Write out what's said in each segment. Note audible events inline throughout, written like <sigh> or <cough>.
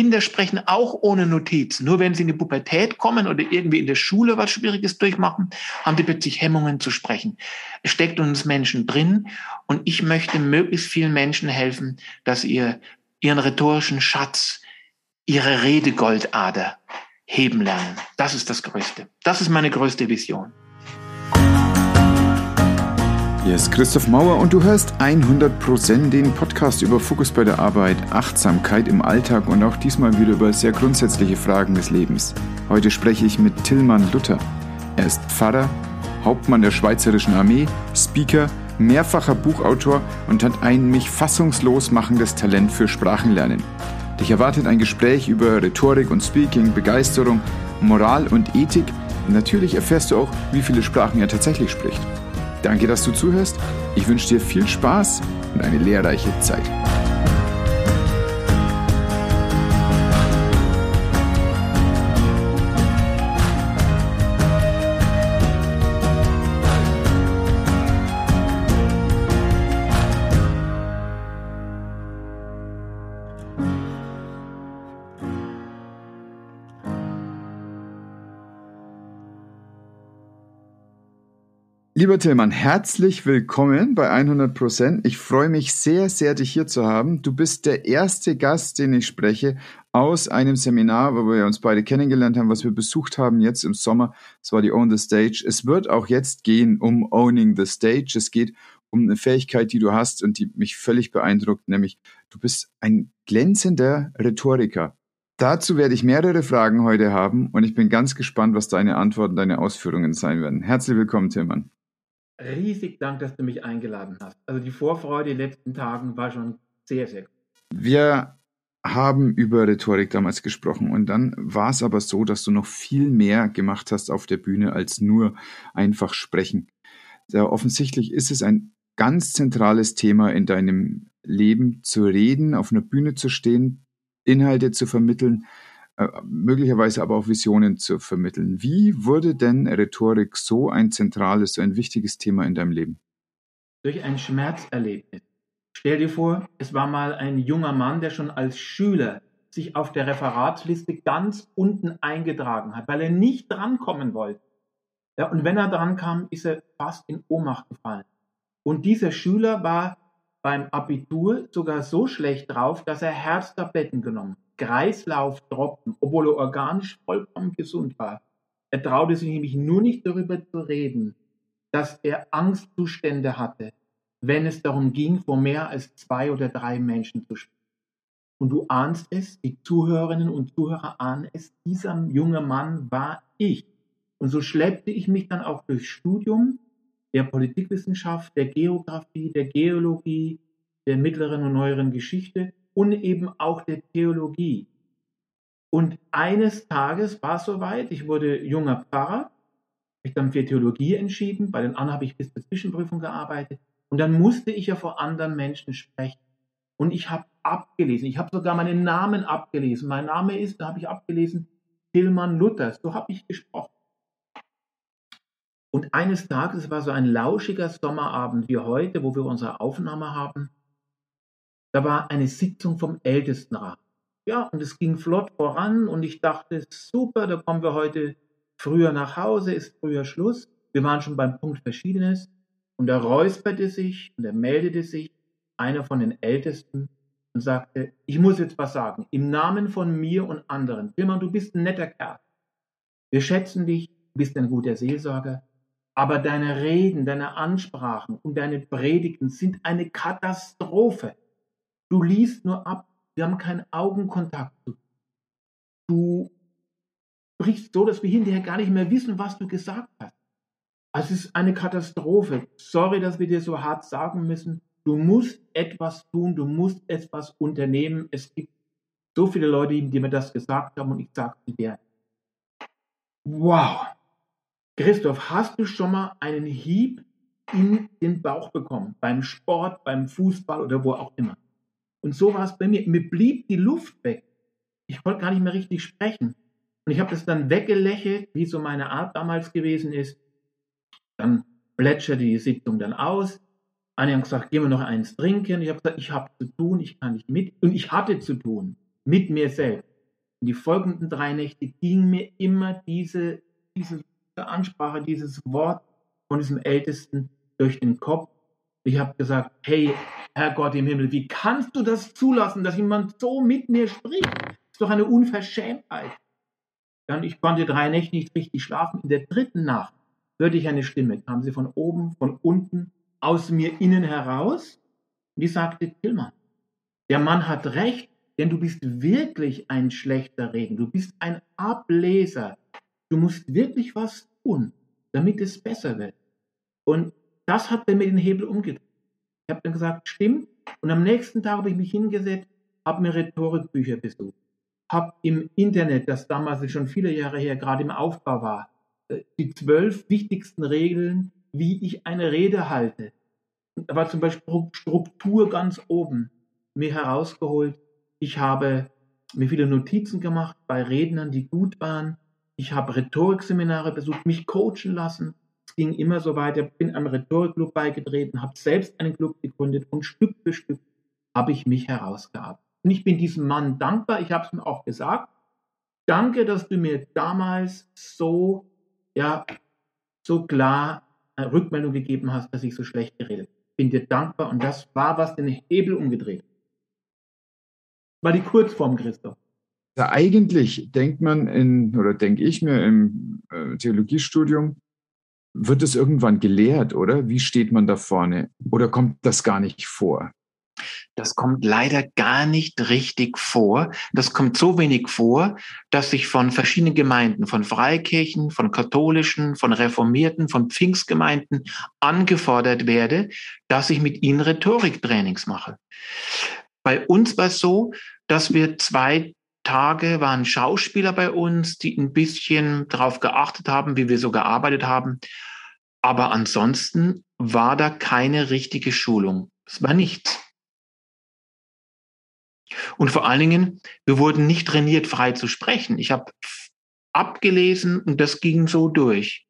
Kinder sprechen auch ohne Notiz. Nur wenn sie in die Pubertät kommen oder irgendwie in der Schule was Schwieriges durchmachen, haben die plötzlich Hemmungen zu sprechen. Es steckt uns Menschen drin und ich möchte möglichst vielen Menschen helfen, dass ihr ihren rhetorischen Schatz, ihre Redegoldader heben lernen. Das ist das Größte. Das ist meine größte Vision. Hier ist Christoph Mauer und du hörst 100% den Podcast über Fokus bei der Arbeit, Achtsamkeit im Alltag und auch diesmal wieder über sehr grundsätzliche Fragen des Lebens. Heute spreche ich mit Tillmann Luther. Er ist Pfarrer, Hauptmann der Schweizerischen Armee, Speaker, mehrfacher Buchautor und hat ein mich fassungslos machendes Talent für Sprachenlernen. Dich erwartet ein Gespräch über Rhetorik und Speaking, Begeisterung, Moral und Ethik. natürlich erfährst du auch, wie viele Sprachen er tatsächlich spricht. Danke, dass du zuhörst. Ich wünsche dir viel Spaß und eine lehrreiche Zeit. Lieber Tillmann, herzlich willkommen bei 100 Prozent. Ich freue mich sehr, sehr, dich hier zu haben. Du bist der erste Gast, den ich spreche aus einem Seminar, wo wir uns beide kennengelernt haben, was wir besucht haben jetzt im Sommer. Es war die Own the Stage. Es wird auch jetzt gehen um Owning the Stage. Es geht um eine Fähigkeit, die du hast und die mich völlig beeindruckt, nämlich du bist ein glänzender Rhetoriker. Dazu werde ich mehrere Fragen heute haben und ich bin ganz gespannt, was deine Antworten, deine Ausführungen sein werden. Herzlich willkommen, Tillmann riesig Dank, dass du mich eingeladen hast. Also die Vorfreude in den letzten Tagen war schon sehr, sehr gut. Wir haben über Rhetorik damals gesprochen und dann war es aber so, dass du noch viel mehr gemacht hast auf der Bühne als nur einfach sprechen. Ja, offensichtlich ist es ein ganz zentrales Thema in deinem Leben zu reden, auf einer Bühne zu stehen, Inhalte zu vermitteln, möglicherweise aber auch Visionen zu vermitteln. Wie wurde denn Rhetorik so ein zentrales, so ein wichtiges Thema in deinem Leben? Durch ein Schmerzerlebnis. Stell dir vor, es war mal ein junger Mann, der schon als Schüler sich auf der Referatsliste ganz unten eingetragen hat, weil er nicht drankommen wollte. Ja, und wenn er drankam, ist er fast in Ohnmacht gefallen. Und dieser Schüler war beim Abitur sogar so schlecht drauf, dass er Herztabletten genommen hat. Kreislauftropfen, obwohl er organisch vollkommen gesund war. Er traute sich nämlich nur nicht darüber zu reden, dass er Angstzustände hatte, wenn es darum ging, vor mehr als zwei oder drei Menschen zu sprechen. Und du ahnst es, die Zuhörerinnen und Zuhörer ahnen es, dieser junge Mann war ich. Und so schleppte ich mich dann auch durchs Studium der Politikwissenschaft, der Geografie, der Geologie, der mittleren und neueren Geschichte und eben auch der Theologie. Und eines Tages war es soweit, ich wurde junger Pfarrer, mich dann für Theologie entschieden, bei den anderen habe ich bis zur Zwischenprüfung gearbeitet und dann musste ich ja vor anderen Menschen sprechen. Und ich habe abgelesen, ich habe sogar meinen Namen abgelesen. Mein Name ist, da habe ich abgelesen, Tillmann Luthers, so habe ich gesprochen. Und eines Tages, es war so ein lauschiger Sommerabend wie heute, wo wir unsere Aufnahme haben, da war eine Sitzung vom Ältestenrat. Ja, und es ging flott voran und ich dachte, super, da kommen wir heute früher nach Hause, ist früher Schluss. Wir waren schon beim Punkt Verschiedenes und er räusperte sich und er meldete sich, einer von den Ältesten, und sagte, ich muss jetzt was sagen, im Namen von mir und anderen. Tilman, du bist ein netter Kerl. Wir schätzen dich, du bist ein guter Seelsorger, aber deine Reden, deine Ansprachen und deine Predigten sind eine Katastrophe. Du liest nur ab. Wir haben keinen Augenkontakt. Du sprichst so, dass wir hinterher gar nicht mehr wissen, was du gesagt hast. Es ist eine Katastrophe. Sorry, dass wir dir so hart sagen müssen. Du musst etwas tun, du musst etwas unternehmen. Es gibt so viele Leute, die mir das gesagt haben und ich sagte dir, wow, Christoph, hast du schon mal einen Hieb in den Bauch bekommen? Beim Sport, beim Fußball oder wo auch immer? Und so war es bei mir. Mir blieb die Luft weg. Ich konnte gar nicht mehr richtig sprechen. Und ich habe das dann weggelächelt, wie so meine Art damals gewesen ist. Dann plätscherte die Sitzung dann aus. Einige haben gesagt, gehen wir noch eins trinken. Ich habe gesagt, ich habe zu tun, ich kann nicht mit. Und ich hatte zu tun mit mir selbst. die folgenden drei Nächte ging mir immer diese, diese Ansprache, dieses Wort von diesem Ältesten durch den Kopf. Ich habe gesagt, hey, Herr Gott im Himmel, wie kannst du das zulassen, dass jemand so mit mir spricht? Das ist doch eine Unverschämtheit. Dann, ich konnte drei Nächte nicht richtig schlafen. In der dritten Nacht hörte ich eine Stimme, kam sie von oben, von unten, aus mir innen heraus. Die sagte, Tillmann, der Mann hat recht, denn du bist wirklich ein schlechter Regen. Du bist ein Ableser. Du musst wirklich was tun, damit es besser wird. Und das hat er mir den Hebel umgedreht. Ich habe dann gesagt, stimmt. Und am nächsten Tag habe ich mich hingesetzt, habe mir Rhetorikbücher besucht, habe im Internet, das damals schon viele Jahre her gerade im Aufbau war, äh, die zwölf wichtigsten Regeln, wie ich eine Rede halte. Da war zum Beispiel Struktur ganz oben mir herausgeholt. Ich habe mir viele Notizen gemacht bei Rednern, die gut waren. Ich habe Rhetorikseminare besucht, mich coachen lassen. Ging immer so weiter, bin einem Rhetorikclub beigetreten, habe selbst einen Club gegründet und Stück für Stück habe ich mich herausgearbeitet. Und ich bin diesem Mann dankbar, ich habe es ihm auch gesagt. Danke, dass du mir damals so, ja, so klar eine Rückmeldung gegeben hast, dass ich so schlecht geredet habe. Bin dir dankbar und das war, was den Hebel umgedreht war die Kurzform, Christoph. Ja, eigentlich denkt man in, oder denke ich mir im äh, Theologiestudium, wird es irgendwann gelehrt, oder? Wie steht man da vorne? Oder kommt das gar nicht vor? Das kommt leider gar nicht richtig vor. Das kommt so wenig vor, dass ich von verschiedenen Gemeinden, von Freikirchen, von katholischen, von Reformierten, von Pfingstgemeinden angefordert werde, dass ich mit ihnen Rhetoriktrainings mache. Bei uns war es so, dass wir zwei Tage waren Schauspieler bei uns, die ein bisschen darauf geachtet haben, wie wir so gearbeitet haben. Aber ansonsten war da keine richtige Schulung. Es war nichts. Und vor allen Dingen, wir wurden nicht trainiert, frei zu sprechen. Ich habe abgelesen und das ging so durch.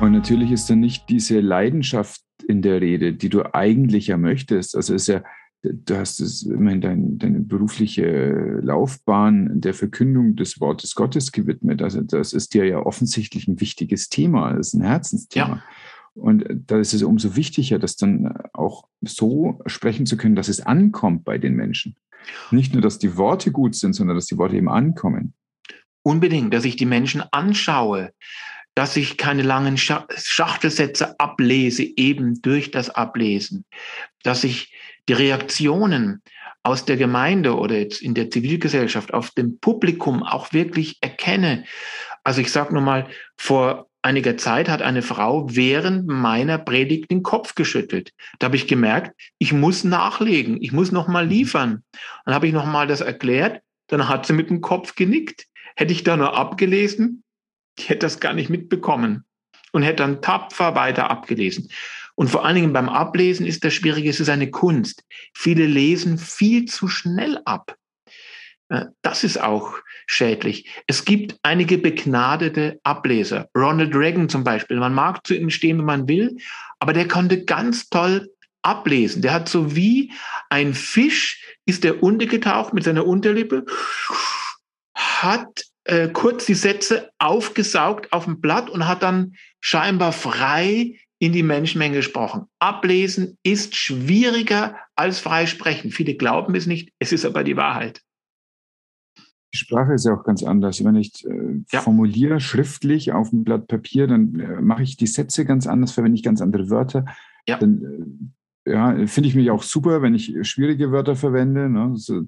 Und natürlich ist dann nicht diese Leidenschaft in der Rede, die du eigentlich ja möchtest. Also ist ja, du hast es immerhin dein, deine berufliche Laufbahn der Verkündung des Wortes Gottes gewidmet. Also das ist dir ja offensichtlich ein wichtiges Thema, das ist ein Herzensthema. Ja. Und da ist es umso wichtiger, das dann auch so sprechen zu können, dass es ankommt bei den Menschen. Nicht nur, dass die Worte gut sind, sondern dass die Worte eben ankommen. Unbedingt, dass ich die Menschen anschaue, dass ich keine langen Schachtelsätze ablese, eben durch das Ablesen, dass ich die Reaktionen aus der Gemeinde oder jetzt in der Zivilgesellschaft auf dem Publikum auch wirklich erkenne. Also ich sage nur mal, vor einiger Zeit hat eine Frau während meiner Predigt den Kopf geschüttelt. Da habe ich gemerkt, ich muss nachlegen, ich muss noch mal liefern. Dann habe ich noch mal das erklärt, dann hat sie mit dem Kopf genickt. Hätte ich da nur abgelesen, ich hätte das gar nicht mitbekommen und hätte dann tapfer weiter abgelesen. Und vor allen Dingen beim Ablesen ist das Schwierige, es ist eine Kunst. Viele lesen viel zu schnell ab. Äh, das ist auch schädlich. Es gibt einige begnadete Ableser. Ronald Reagan zum Beispiel. Man mag zu ihm stehen, wenn man will, aber der konnte ganz toll ablesen. Der hat so wie ein Fisch, ist der untergetaucht mit seiner Unterlippe, hat äh, kurz die Sätze aufgesaugt auf dem Blatt und hat dann scheinbar frei in die Menschenmenge gesprochen. Ablesen ist schwieriger als freisprechen. Viele glauben es nicht, es ist aber die Wahrheit. Die Sprache ist ja auch ganz anders. Wenn ich äh, ja. formuliere schriftlich auf einem Blatt Papier, dann äh, mache ich die Sätze ganz anders, verwende ich ganz andere Wörter. Ja. Dann äh, ja, finde ich mich auch super, wenn ich schwierige Wörter verwende. Ne? So,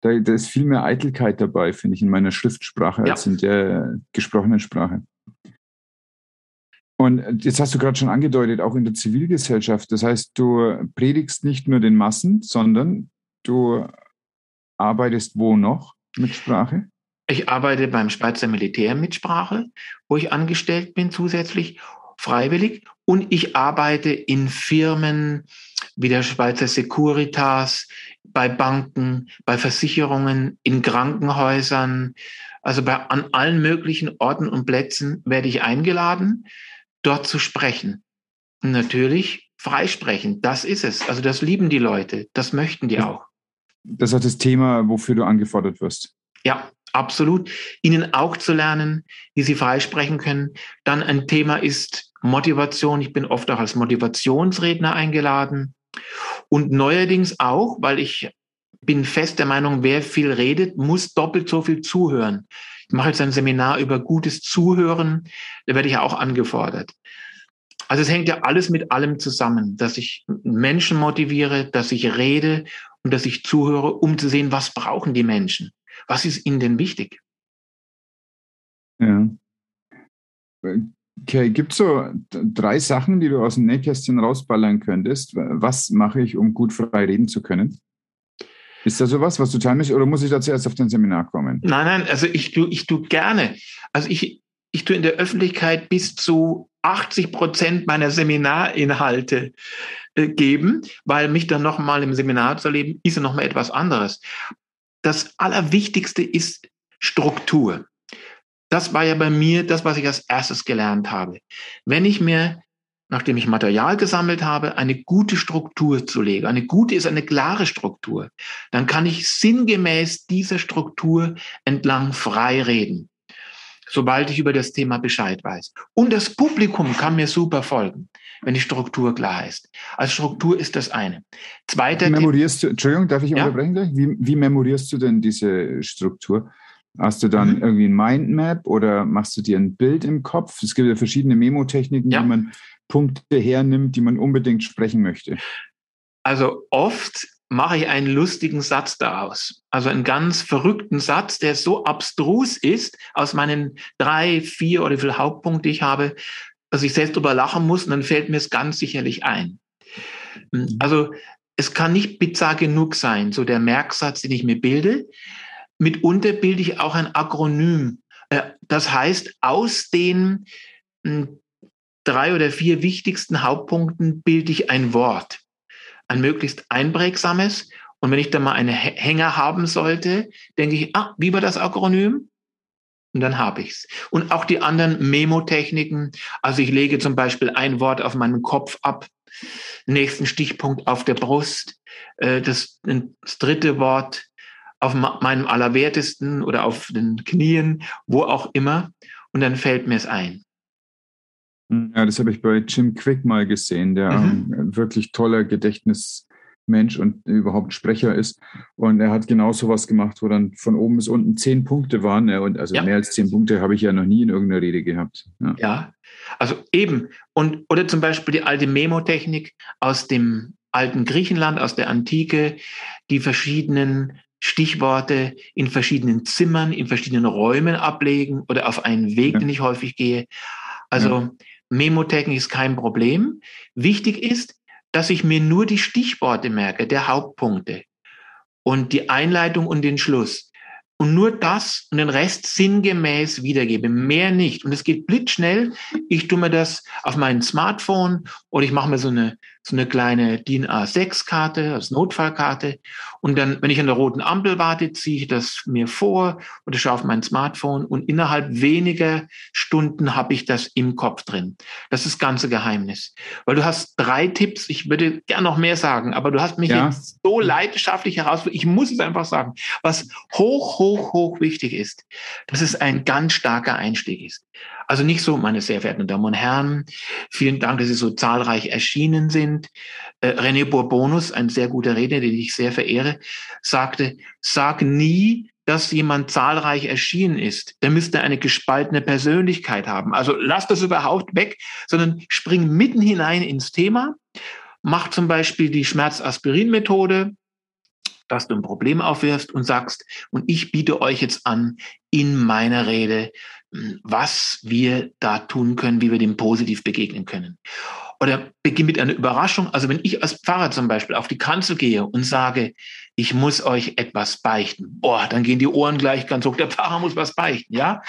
da, da ist viel mehr Eitelkeit dabei, finde ich, in meiner Schriftsprache ja. als in der gesprochenen Sprache. Und jetzt hast du gerade schon angedeutet, auch in der Zivilgesellschaft. Das heißt, du predigst nicht nur den Massen, sondern du arbeitest wo noch mit Sprache? Ich arbeite beim Schweizer Militär mit Sprache, wo ich angestellt bin zusätzlich, freiwillig. Und ich arbeite in Firmen wie der Schweizer Securitas, bei Banken, bei Versicherungen, in Krankenhäusern, also bei, an allen möglichen Orten und Plätzen werde ich eingeladen, dort zu sprechen. Und natürlich freisprechen, das ist es. Also das lieben die Leute, das möchten die auch. das ist auch das Thema, wofür du angefordert wirst. Ja, absolut. Ihnen auch zu lernen, wie Sie freisprechen können. Dann ein Thema ist Motivation. Ich bin oft auch als Motivationsredner eingeladen. Und neuerdings auch, weil ich bin fest der Meinung, wer viel redet, muss doppelt so viel zuhören. Ich mache jetzt ein Seminar über gutes Zuhören. Da werde ich auch angefordert. Also es hängt ja alles mit allem zusammen, dass ich Menschen motiviere, dass ich rede und dass ich zuhöre, um zu sehen, was brauchen die Menschen? Was ist ihnen denn wichtig? Ja. Okay, gibt es so drei Sachen, die du aus dem Nähkästchen rausballern könntest? Was mache ich, um gut frei reden zu können? Ist da sowas, was du teilen möchtest, oder muss ich da zuerst auf dein Seminar kommen? Nein, nein, also ich tue ich tu gerne. Also ich, ich tue in der Öffentlichkeit bis zu 80 Prozent meiner Seminarinhalte äh, geben, weil mich dann nochmal im Seminar zu erleben, ist ja nochmal etwas anderes. Das Allerwichtigste ist Struktur. Das war ja bei mir das, was ich als erstes gelernt habe. Wenn ich mir, nachdem ich Material gesammelt habe, eine gute Struktur zu legen, eine gute ist eine klare Struktur, dann kann ich sinngemäß dieser Struktur entlang frei reden sobald ich über das Thema Bescheid weiß. Und das Publikum kann mir super folgen, wenn die Struktur klar ist. Als Struktur ist das eine. Zweiter wie memorierst du, Entschuldigung, darf ich ja? unterbrechen? Wie, wie memorierst du denn diese Struktur? Hast du dann mhm. irgendwie ein Mindmap oder machst du dir ein Bild im Kopf? Es gibt ja verschiedene Memotechniken, ja. wie man Punkte hernimmt, die man unbedingt sprechen möchte. Also oft mache ich einen lustigen Satz daraus. Also einen ganz verrückten Satz, der so abstrus ist aus meinen drei, vier oder wie viele Hauptpunkte ich habe, dass ich selbst drüber lachen muss und dann fällt mir es ganz sicherlich ein. Mhm. Also es kann nicht bizarr genug sein, so der Merksatz, den ich mir bilde. Mitunter bilde ich auch ein Akronym. Äh, das heißt, aus den hm, drei oder vier wichtigsten Hauptpunkten bilde ich ein Wort ein möglichst einprägsames. Und wenn ich da mal einen Hänger haben sollte, denke ich, ah, wie war das Akronym? Und dann habe ich's. Und auch die anderen Memo-Techniken. Also ich lege zum Beispiel ein Wort auf meinen Kopf ab, nächsten Stichpunkt auf der Brust, äh, das, das dritte Wort auf meinem Allerwertesten oder auf den Knien, wo auch immer. Und dann fällt mir es ein. Ja, das habe ich bei Jim Quick mal gesehen, der mhm. ein wirklich toller Gedächtnismensch und überhaupt Sprecher ist. Und er hat genau so was gemacht, wo dann von oben bis unten zehn Punkte waren. Und also ja. mehr als zehn Punkte habe ich ja noch nie in irgendeiner Rede gehabt. Ja, ja. also eben. Und, oder zum Beispiel die alte Memo-Technik aus dem alten Griechenland, aus der Antike, die verschiedenen Stichworte in verschiedenen Zimmern, in verschiedenen Räumen ablegen oder auf einen Weg, ja. den ich häufig gehe. Also Memotechnik ist kein Problem. Wichtig ist, dass ich mir nur die Stichworte merke, der Hauptpunkte und die Einleitung und den Schluss und nur das und den Rest sinngemäß wiedergebe, mehr nicht. Und es geht blitzschnell. Ich tue mir das auf meinem Smartphone oder ich mache mir so eine, so eine kleine DIN A6-Karte, als Notfallkarte. Und dann, wenn ich an der roten Ampel warte, ziehe ich das mir vor oder schaue auf mein Smartphone und innerhalb weniger Stunden habe ich das im Kopf drin. Das ist das ganze Geheimnis. Weil du hast drei Tipps, ich würde gern noch mehr sagen, aber du hast mich ja. jetzt so leidenschaftlich heraus, ich muss es einfach sagen, was hoch, hoch hoch, hoch wichtig ist, dass es ein ganz starker Einstieg ist. Also nicht so, meine sehr verehrten Damen und Herren, vielen Dank, dass Sie so zahlreich erschienen sind. Äh, René Bourbonus, ein sehr guter Redner, den ich sehr verehre, sagte, sag nie, dass jemand zahlreich erschienen ist, der müsste eine gespaltene Persönlichkeit haben. Also lass das überhaupt weg, sondern spring mitten hinein ins Thema. Mach zum Beispiel die Schmerzaspirin-Methode, dass du ein Problem aufwirfst und sagst, und ich biete euch jetzt an, in meiner Rede, was wir da tun können, wie wir dem positiv begegnen können. Oder beginn mit einer Überraschung. Also wenn ich als Pfarrer zum Beispiel auf die Kanzel gehe und sage, ich muss euch etwas beichten, boah, dann gehen die Ohren gleich ganz hoch. Der Pfarrer muss was beichten, ja?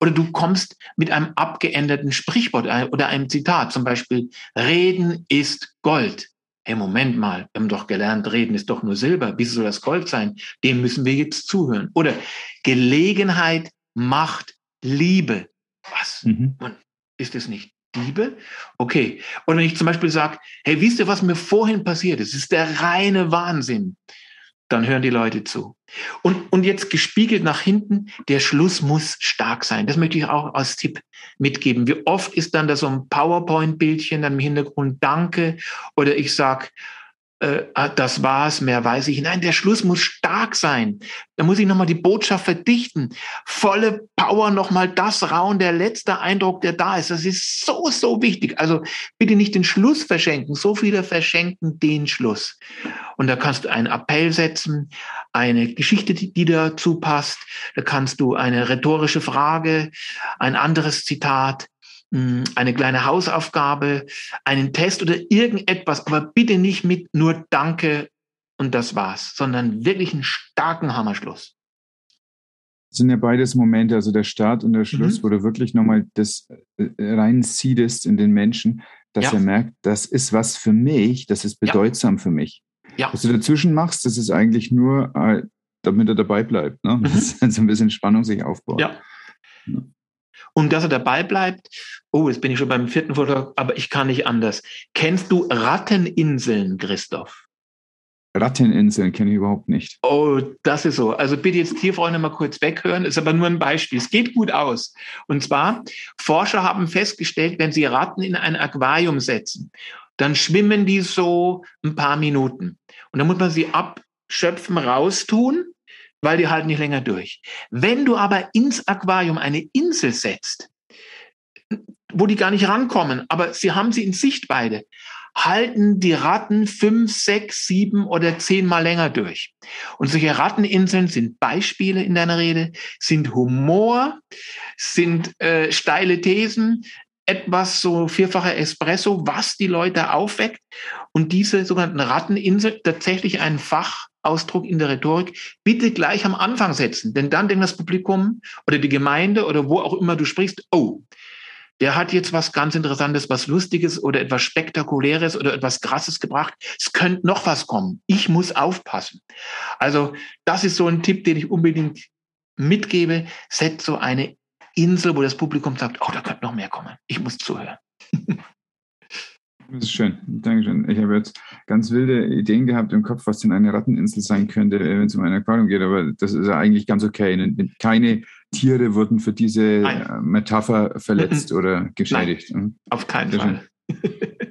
Oder du kommst mit einem abgeänderten Sprichwort oder einem Zitat, zum Beispiel, Reden ist Gold hey, Moment mal, wir haben doch gelernt, reden ist doch nur Silber, wie soll das Gold sein? Dem müssen wir jetzt zuhören. Oder Gelegenheit macht Liebe. Was? Mhm. ist es nicht Liebe? Okay. Und wenn ich zum Beispiel sage, hey, wisst ihr, was mir vorhin passiert ist? Es ist der reine Wahnsinn. dann hören die Leute zu. Und, und jetzt gespiegelt nach hinten, der Schluss muss stark sein. Das möchte ich auch als Tipp mitgeben. Wie oft ist dann da so ein PowerPoint-Bildchen dann im Hintergrund Danke oder ich sag ah, das war's, mehr weiß ich. Nein, der Schluss muss stark sein. Da muss ich nochmal die Botschaft verdichten. Volle Power nochmal das rauen, der letzte Eindruck, der da ist. Das ist so, so wichtig. Also bitte nicht den Schluss verschenken. So viele verschenken den Schluss. Und da kannst du einen Appell setzen, eine Geschichte, die, die dazu passt. Da kannst du eine rhetorische Frage, ein anderes Zitat, eine kleine Hausaufgabe, einen Test oder irgendetwas, aber bitte nicht mit nur Danke und das war's, sondern wirklich einen starken Hammerschluss. Das sind ja beides Momente, also der Start und der Schluss, mhm. wo du wirklich nochmal das äh, reinziehst in den Menschen, dass ja. er merkt, das ist was für mich, das ist bedeutsam ja. für mich. Ja. Was du dazwischen machst, das ist eigentlich nur, äh, damit er dabei bleibt. Ne? Mhm. Das <laughs> ist so ein bisschen Spannung sich aufbaut. Ja. Und dass er dabei bleibt, oh, jetzt bin ich schon beim vierten Vortrag, aber ich kann nicht anders. Kennst du Ratteninseln, Christoph? Ratteninseln kenne ich überhaupt nicht. Oh, das ist so. Also bitte jetzt Tierfreunde mal kurz weghören, ist aber nur ein Beispiel. Es geht gut aus. Und zwar, Forscher haben festgestellt, wenn sie Ratten in ein Aquarium setzen, dann schwimmen die so ein paar Minuten. Und dann muss man sie abschöpfen, raustun weil die halten nicht länger durch. Wenn du aber ins Aquarium eine Insel setzt, wo die gar nicht rankommen, aber sie haben sie in Sichtweite, halten die Ratten fünf, sechs, sieben oder zehnmal länger durch. Und solche Ratteninseln sind Beispiele in deiner Rede, sind Humor, sind äh, steile Thesen, etwas so vierfacher Espresso, was die Leute aufweckt. Und diese sogenannten Ratteninsel tatsächlich ein Fach Ausdruck in der Rhetorik bitte gleich am Anfang setzen. Denn dann denkt das Publikum oder die Gemeinde oder wo auch immer du sprichst, oh, der hat jetzt was ganz Interessantes, was Lustiges oder etwas Spektakuläres oder etwas Krasses gebracht. Es könnte noch was kommen. Ich muss aufpassen. Also das ist so ein Tipp, den ich unbedingt mitgebe. Setz so eine Insel, wo das Publikum sagt, oh, da könnte noch mehr kommen. Ich muss zuhören. <laughs> Das ist schön. Dankeschön. Ich habe jetzt ganz wilde Ideen gehabt im Kopf, was denn eine Ratteninsel sein könnte, äh, wenn es um ein Aquarium geht, aber das ist ja eigentlich ganz okay. Keine Tiere wurden für diese Nein. Äh, Metapher verletzt oder geschädigt. Nein, hm? auf keinen Fall. <laughs>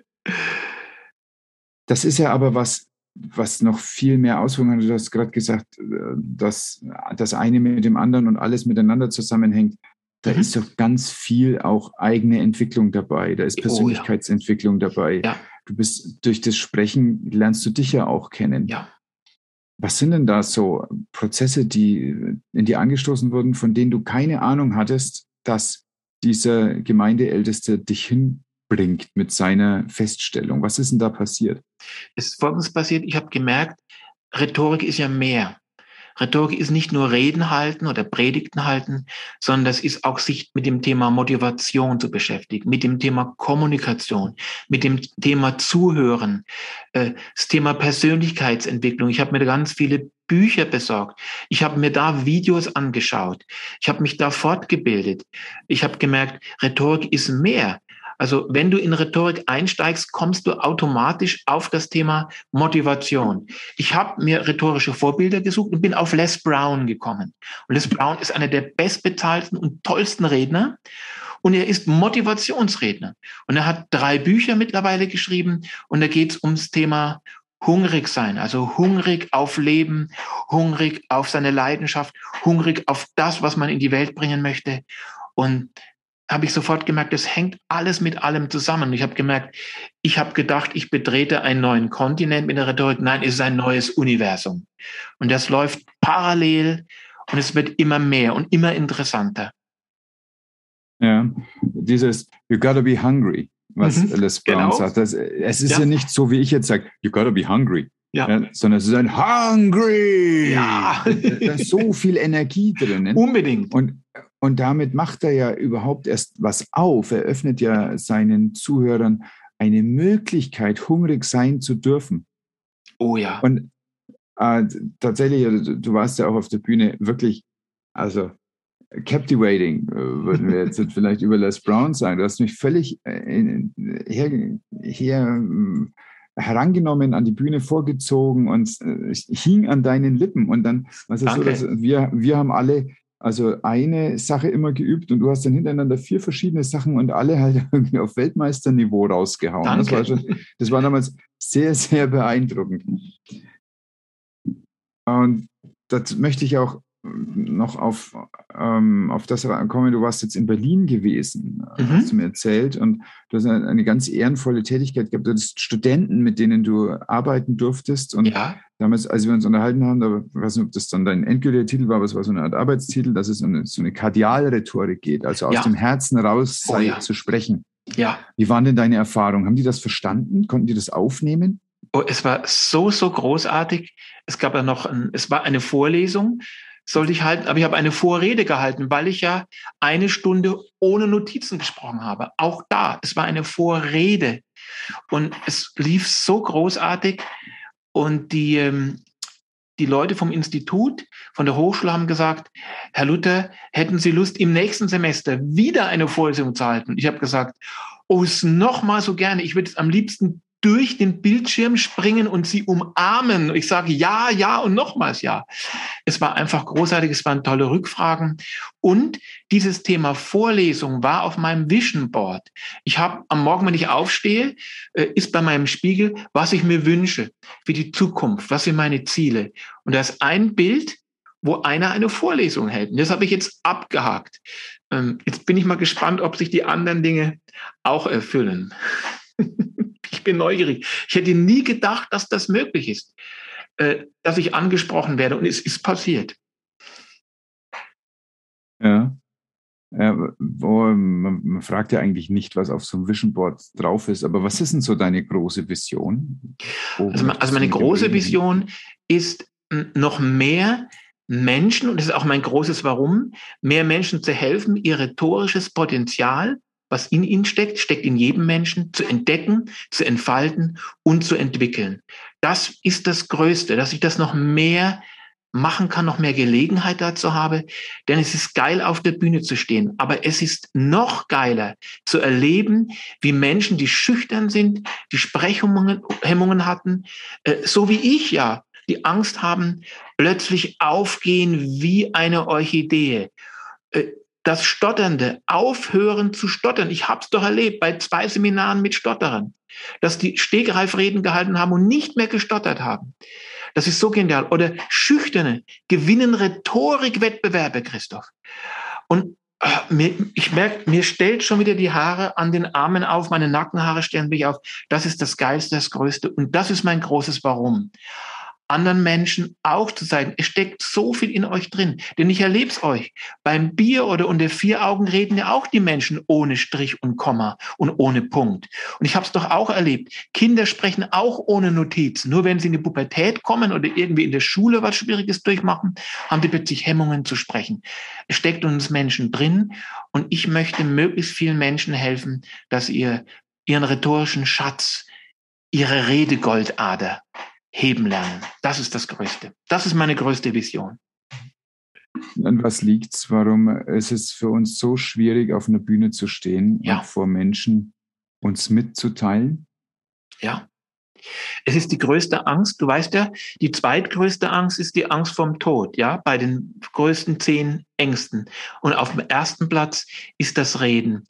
Das ist ja aber was, was noch viel mehr Auswirkungen hat. Du hast gerade gesagt, äh, dass das eine mit dem anderen und alles miteinander zusammenhängt. Da mhm. ist doch ganz viel auch eigene Entwicklung dabei. Da ist Persönlichkeitsentwicklung oh, ja. dabei. Ja. Du bist durch das Sprechen lernst du dich ja auch kennen. Ja. Was sind denn da so Prozesse, die in dir angestoßen wurden, von denen du keine Ahnung hattest, dass dieser Gemeindeälteste dich hinbringt mit seiner Feststellung? Was ist denn da passiert? Es ist Folgendes passiert. Ich habe gemerkt, Rhetorik ist ja mehr. Rhetorik ist nicht nur Reden halten oder Predigten halten, sondern das ist auch sich mit dem Thema Motivation zu beschäftigen, mit dem Thema Kommunikation, mit dem Thema Zuhören, äh, das Thema Persönlichkeitsentwicklung. Ich habe mir ganz viele Bücher besorgt. Ich habe mir da Videos angeschaut. Ich habe mich da fortgebildet. Ich habe gemerkt, Rhetorik ist mehr. Also wenn du in Rhetorik einsteigst, kommst du automatisch auf das Thema Motivation. Ich habe mir rhetorische Vorbilder gesucht und bin auf Les Brown gekommen. Und Les Brown ist einer der bestbezahlten und tollsten Redner. Und er ist Motivationsredner. Und er hat drei Bücher mittlerweile geschrieben. Und da geht es ums Thema hungrig sein, also hungrig auf Leben, hungrig auf seine Leidenschaft, hungrig auf das, was man in die Welt bringen möchte. Und habe ich sofort gemerkt, das hängt alles mit allem zusammen. Ich habe gemerkt, ich habe gedacht, ich betrete einen neuen Kontinent mit der Rhetorik. Nein, es ist ein neues Universum. Und das läuft parallel und es wird immer mehr und immer interessanter. Ja, dieses You gotta be hungry, was mhm, Les Brown genau. sagt. Das, es ist ja. ja. nicht so, wie ich jetzt sage, You gotta be hungry. Ja. ja. sondern es ist ein Hungry. Ja. da ist so viel Energie drin. Unbedingt. Und und damit macht er ja überhaupt erst was auf. Er öffnet ja seinen Zuhörern eine Möglichkeit, hungrig sein zu dürfen. Oh ja. Und äh, tatsächlich, also, du warst ja auch auf der Bühne wirklich, also captivating, äh, würden wir jetzt <laughs> vielleicht über Les Brown sagen. Du hast mich völlig äh, her, her herangenommen, an die Bühne vorgezogen und äh, hing an deinen Lippen. Und dann, also so, dass wir, wir haben alle also eine Sache immer geübt und du hast dann hintereinander vier verschiedene Sachen und alle <laughs> halt irgendwie auf Weltmeisterniveau rausgehauen. Danke. Das war, schon, das war damals sehr, sehr beeindruckend. Und das möchte ich auch noch auf, ähm, auf das kommen. Du warst jetzt in Berlin gewesen, mhm. hast du mir erzählt, und du hast eine, eine, ganz ehrenvolle Tätigkeit gehabt. Du hattest Studenten, mit denen du arbeiten durftest. Und ja. damals, als wir uns unterhalten haben, da ich weiß nicht, ob das dann dein endgültiger Titel war, aber es war so eine Art Arbeitstitel, dass es um eine, so eine Kardialrhetorik geht, also aus ja. dem Herzen raus oh, ja. zu sprechen. Ja. Wie waren denn deine Erfahrungen? Haben die das verstanden? Konnten die das aufnehmen? Oh, es war so, so großartig. Es gab ja noch, ein, es war eine Vorlesung sollte ich halten, aber ich habe eine Vorrede gehalten, weil ich ja eine Stunde ohne Notizen gesprochen habe. Auch da, es war eine Vorrede und es lief so großartig und die, ähm, die Leute vom Institut, von der Hochschule haben gesagt, Herr Luther, hätten Sie Lust, im nächsten Semester wieder eine Vorlesung zu halten? Ich habe gesagt, oh, es noch mal so gerne. Ich würde es am liebsten durch den Bildschirm springen und sie umarmen. Ich sage ja, ja und nochmals ja. Es war einfach großartig, es waren tolle Rückfragen. Und dieses Thema Vorlesung war auf meinem Vision Board. Ich habe am Morgen, wenn ich aufstehe, äh, ist bei meinem Spiegel, was ich mir wünsche für die Zukunft, was sind meine Ziele. Und da ist ein Bild, wo einer eine Vorlesung hält. Und das habe ich jetzt abgehakt. Ähm, jetzt bin ich mal gespannt, ob sich die anderen Dinge auch erfüllen. <laughs> ich bin neugierig. Ich hätte nie gedacht, dass das möglich ist, äh, dass ich angesprochen werde und es ist passiert. Ja. ja wo, man, man, fragt ja eigentlich nicht, was auf so einem Vision Board drauf ist, aber was ist denn so deine große Vision? Also, also meine große Vision ist noch mehr Menschen, und das ist auch mein großes Warum, mehr Menschen zu helfen, ihr rhetorisches Potenzial was in ihnen steckt, steckt in jedem Menschen, zu entdecken, zu entfalten und zu entwickeln. Das ist das Größte, dass ich das noch mehr machen kann, noch mehr Gelegenheit dazu habe. Denn es ist geil, auf der Bühne zu stehen. Aber es ist noch geiler zu erleben, wie Menschen, die schüchtern sind, die Sprechhemmungen hatten, äh, so wie ich ja, die Angst haben, plötzlich aufgehen wie eine Orchidee äh, das Stotternde, aufhören zu stottern. Ich habe es doch erlebt bei zwei Seminaren mit Stotterern, dass die Stegreifreden gehalten haben und nicht mehr gestottert haben. Das ist so genial. Oder Schüchterne gewinnen Rhetorikwettbewerbe, Christoph. Und äh, ich merke, mir stellt schon wieder die Haare an den Armen auf, meine Nackenhaare stellen mich auf. Das ist das Geilste, das Größte. Und das ist mein großes Warum anderen Menschen auch zu zeigen. Es steckt so viel in euch drin. Denn ich erlebe es euch. Beim Bier oder unter vier Augen reden ja auch die Menschen ohne Strich und Komma und ohne Punkt. Und ich habe es doch auch erlebt. Kinder sprechen auch ohne Notizen. Nur wenn sie in die Pubertät kommen oder irgendwie in der Schule was Schwieriges durchmachen, haben die plötzlich Hemmungen zu sprechen. Es steckt uns Menschen drin. Und ich möchte möglichst vielen Menschen helfen, dass ihr ihren rhetorischen Schatz, ihre Redegoldader heben lernen. Das ist das Größte. Das ist meine größte Vision. An was liegt's? Warum ist es für uns so schwierig, auf einer Bühne zu stehen ja. und vor Menschen uns mitzuteilen? Ja. Es ist die größte Angst. Du weißt ja, die zweitgrößte Angst ist die Angst vom Tod, ja, bei den größten zehn Ängsten. Und auf dem ersten Platz ist das Reden.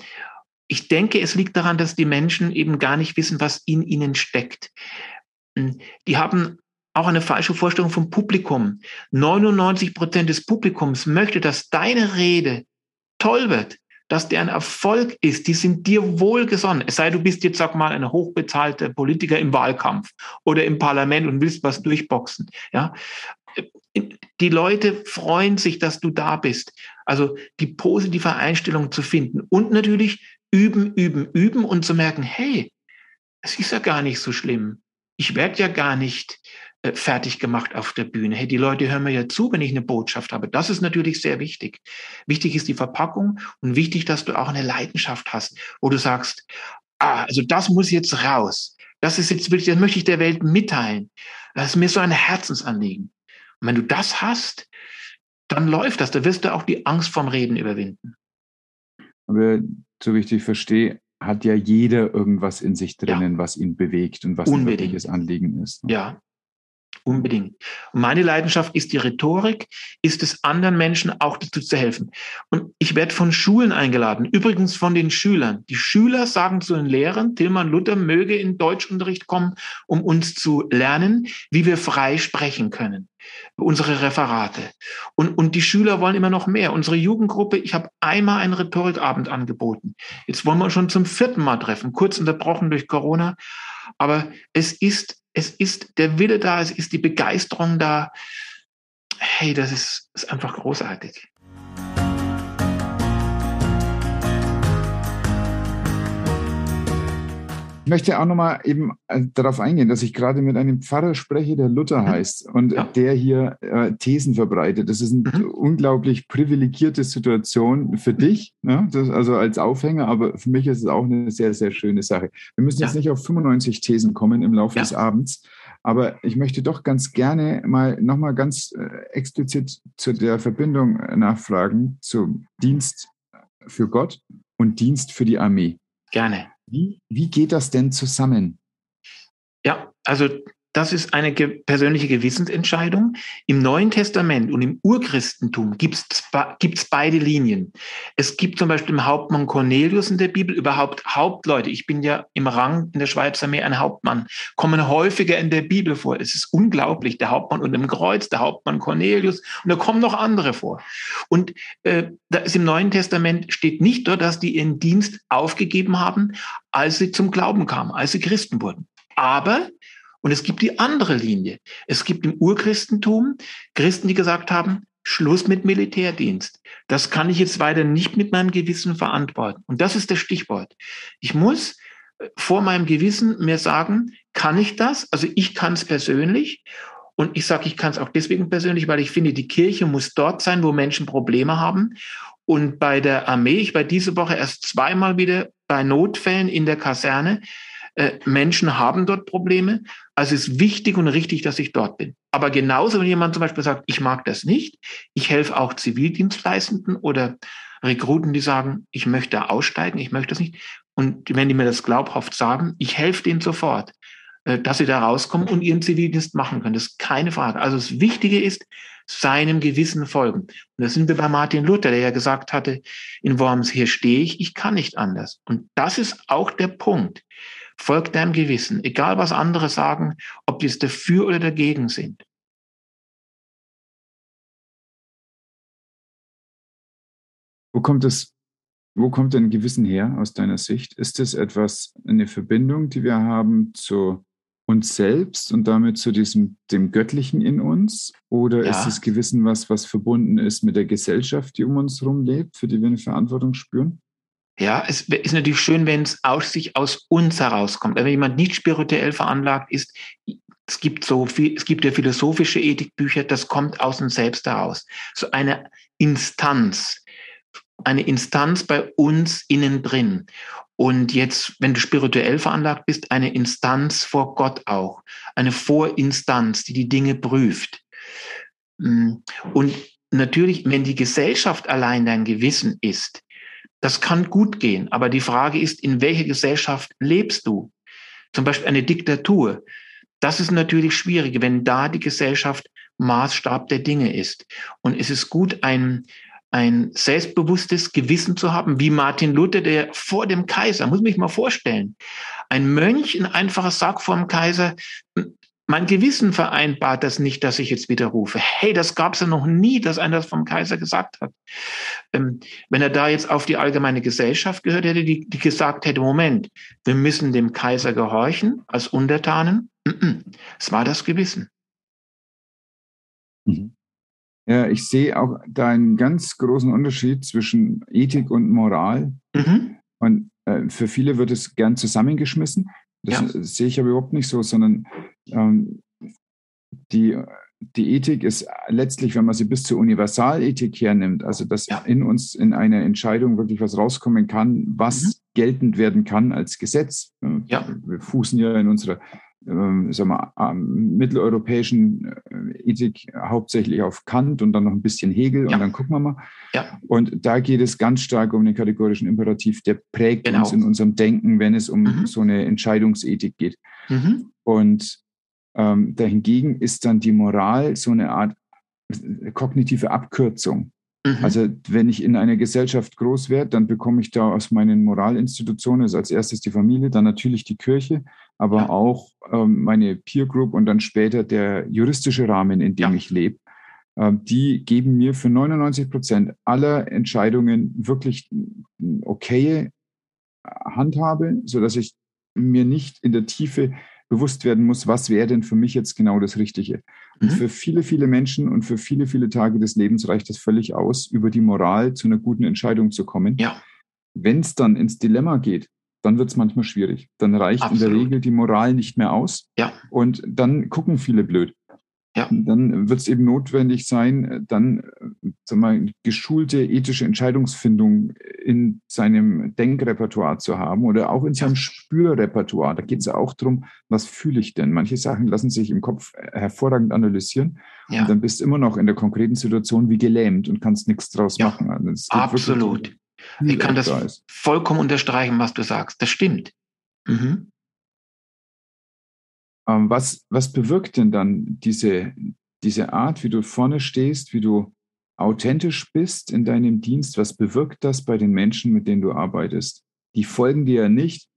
Ich denke, es liegt daran, dass die Menschen eben gar nicht wissen, was in ihnen steckt. Die haben auch eine falsche Vorstellung vom Publikum. 99 Prozent des Publikums möchte, dass deine Rede toll wird, dass der ein Erfolg ist. Die sind dir wohlgesonnen. Es sei, du bist jetzt, sag mal, ein hochbezahlter Politiker im Wahlkampf oder im Parlament und willst was durchboxen. Ja, die Leute freuen sich, dass du da bist. Also die positive Einstellung zu finden und natürlich üben, üben, üben und zu merken, hey, es ist ja gar nicht so schlimm ich werde ja gar nicht äh, fertig gemacht auf der Bühne. Hey, die Leute hören mir ja zu, wenn ich eine Botschaft habe. Das ist natürlich sehr wichtig. Wichtig ist die Verpackung und wichtig, dass du auch eine Leidenschaft hast, wo du sagst, ah, also das muss jetzt raus. Das ist jetzt wirklich, das möchte ich der Welt mitteilen. Das ist mir so ein Herzensanliegen. Und wenn du das hast, dann läuft das. Da wirst du auch die Angst vom Reden überwinden. Aber so wie ich dich verstehe, hat ja jeder irgendwas in sich drinnen, ja. was ihn bewegt und was Unbedingt. ein wirkliches Anliegen ist. Ne? Ja, Unbedingt. Und meine Leidenschaft ist die Rhetorik, ist es anderen Menschen auch dazu zu helfen. Und ich werde von Schulen eingeladen, übrigens von den Schülern. Die Schüler sagen zu den Lehrern, Tilman Luther möge in Deutschunterricht kommen, um uns zu lernen, wie wir frei sprechen können. Unsere Referate. Und, und die Schüler wollen immer noch mehr. Unsere Jugendgruppe, ich habe einmal einen Rhetorikabend angeboten. Jetzt wollen wir uns schon zum vierten Mal treffen, kurz unterbrochen durch Corona. Aber es ist es ist der Wille da, es ist die Begeisterung da. Hey, das ist, ist einfach großartig. Ich möchte auch nochmal eben äh, darauf eingehen, dass ich gerade mit einem Pfarrer spreche, der Luther mhm. heißt und ja. der hier äh, Thesen verbreitet. Das ist eine mhm. unglaublich privilegierte Situation für dich, ne? das, also als Aufhänger, aber für mich ist es auch eine sehr, sehr schöne Sache. Wir müssen jetzt nicht auf 95 Thesen kommen im Laufe ja. des Abends, aber ich möchte doch ganz gerne mal nochmal ganz äh, explizit zu der Verbindung nachfragen zu Dienst für Gott und Dienst für die Armee. Gerne. Wie, wie geht das denn zusammen? Ja, also das ist eine ge persönliche Gewissensentscheidung. Im Neuen Testament und im Urchristentum gibt es beide Linien. Es gibt zum Beispiel im Hauptmann Cornelius in der Bibel überhaupt Hauptleute. Ich bin ja im Rang in der Schweizer Armee ein Hauptmann, kommen häufiger in der Bibel vor. Es ist unglaublich. Der Hauptmann unter dem Kreuz, der Hauptmann Cornelius und da kommen noch andere vor. Und äh, da ist im Neuen Testament steht nicht dort, dass die ihren Dienst aufgegeben haben, als sie zum Glauben kamen, als sie Christen wurden. Aber und es gibt die andere Linie. Es gibt im Urchristentum Christen, die gesagt haben, Schluss mit Militärdienst. Das kann ich jetzt weiter nicht mit meinem Gewissen verantworten. Und das ist das Stichwort. Ich muss äh, vor meinem Gewissen mir sagen, kann ich das? Also ich kann es persönlich. Und ich sage, ich kann es auch deswegen persönlich, weil ich finde, die Kirche muss dort sein, wo Menschen Probleme haben. Und bei der Armee, ich war diese Woche erst zweimal wieder bei Notfällen in der Kaserne, Menschen haben dort Probleme. Also es ist wichtig und richtig, dass ich dort bin. Aber genauso, wenn jemand zum Beispiel sagt, ich mag das nicht, ich helfe auch Zivildienstleistenden oder Rekruten, die sagen, ich möchte aussteigen, ich möchte das nicht. Und wenn die mir das glaubhaft sagen, ich helfe denen sofort, äh, dass sie da rauskommen und ihren Zivildienst machen können. Das ist keine Frage. Also das Wichtige ist, seinem Gewissen folgen. Und da sind wir bei Martin Luther, der ja gesagt hatte, in Worms, hier stehe ich, ich kann nicht anders. Und das ist auch der Punkt. Folg deinem Gewissen, egal was andere sagen, ob die es dafür oder dagegen sind. Wo kommt es, wo kommt denn Gewissen her aus deiner Sicht? Ist es etwas, eine Verbindung, die wir haben zu uns selbst und damit zu diesem, dem Göttlichen in uns? Oder ja. ist das Gewissen was, was verbunden ist mit der Gesellschaft, die um uns herum lebt, für die wir eine Verantwortung spüren? Ja, es ist natürlich schön, wenn es aus sich aus uns herauskommt. Wenn jemand nicht spirituell veranlagt ist, es gibt so viel, es gibt ja philosophische Ethikbücher, das kommt aus uns selbst heraus. So eine Instanz, eine Instanz bei uns innen drin. Und jetzt, wenn du spirituell veranlagt bist, eine Instanz vor Gott auch. Eine Vorinstanz, die die Dinge prüft. Mm, und natürlich, wenn die Gesellschaft allein dein Gewissen ist, das kann gut gehen, aber die Frage ist, in welcher Gesellschaft lebst du? Zum Beispiel eine Diktatur. Das ist natürlich schwierig, wenn da die Gesellschaft Maßstab der Dinge ist. Und es ist gut, ein, ein selbstbewusstes Gewissen zu haben, wie Martin Luther, der vor dem Kaiser, muss mich mal vorstellen, ein Mönch, ein einfacher Sack vor dem Kaiser, mein Gewissen vereinbart das nicht, dass ich jetzt widerrufe. Hey, das gab es ja noch nie, dass einer das vom Kaiser gesagt hat. Ähm, wenn er da jetzt auf die allgemeine Gesellschaft gehört hätte, die, die gesagt hätte, Moment, wir müssen dem Kaiser gehorchen als Untertanen. Es war das Gewissen. Mhm. Ja, ich sehe auch da einen ganz großen Unterschied zwischen Ethik und Moral. Mhm. Und äh, für viele wird es gern zusammengeschmissen. Das ja. sehe ich aber überhaupt nicht so, sondern ähm, die, die Ethik ist letztlich, wenn man sie bis zur Universalethik hernimmt, also dass ja. in uns in einer Entscheidung wirklich was rauskommen kann, was mhm. geltend werden kann als Gesetz. Ja. Wir fußen ja in unserer ähm, sagen wir, ähm, mitteleuropäischen äh, Ethik hauptsächlich auf Kant und dann noch ein bisschen Hegel ja. und dann gucken wir mal. Ja. Und da geht es ganz stark um den kategorischen Imperativ, der prägt genau. uns in unserem Denken, wenn es um mhm. so eine Entscheidungsethik geht. Mhm. Und ähm, dahingegen ist dann die Moral so eine Art äh, kognitive Abkürzung. Mhm. Also wenn ich in einer Gesellschaft groß werde, dann bekomme ich da aus meinen Moralinstitutionen, also als erstes die Familie, dann natürlich die Kirche, aber ja. auch ähm, meine Peer Group und dann später der juristische Rahmen, in dem ja. ich lebe. Ähm, die geben mir für 99 Prozent aller Entscheidungen wirklich okaye Handhabe, sodass ich mir nicht in der Tiefe bewusst werden muss, was wäre denn für mich jetzt genau das Richtige. Und mhm. für viele, viele Menschen und für viele, viele Tage des Lebens reicht es völlig aus, über die Moral zu einer guten Entscheidung zu kommen. Ja. Wenn es dann ins Dilemma geht, dann wird es manchmal schwierig. Dann reicht Absolut. in der Regel die Moral nicht mehr aus. Ja. Und dann gucken viele blöd. Ja. Dann wird es eben notwendig sein, dann sag mal, geschulte ethische Entscheidungsfindung in seinem Denkrepertoire zu haben oder auch in seinem Spürrepertoire. Da geht es auch darum, was fühle ich denn? Manche Sachen lassen sich im Kopf hervorragend analysieren ja. und dann bist du immer noch in der konkreten Situation wie gelähmt und kannst nichts draus ja. machen. Also Absolut. Ich kann das da vollkommen unterstreichen, was du sagst. Das stimmt. Mhm. Ähm, was, was bewirkt denn dann diese, diese Art, wie du vorne stehst, wie du authentisch bist in deinem Dienst? Was bewirkt das bei den Menschen, mit denen du arbeitest? Die folgen dir ja nicht,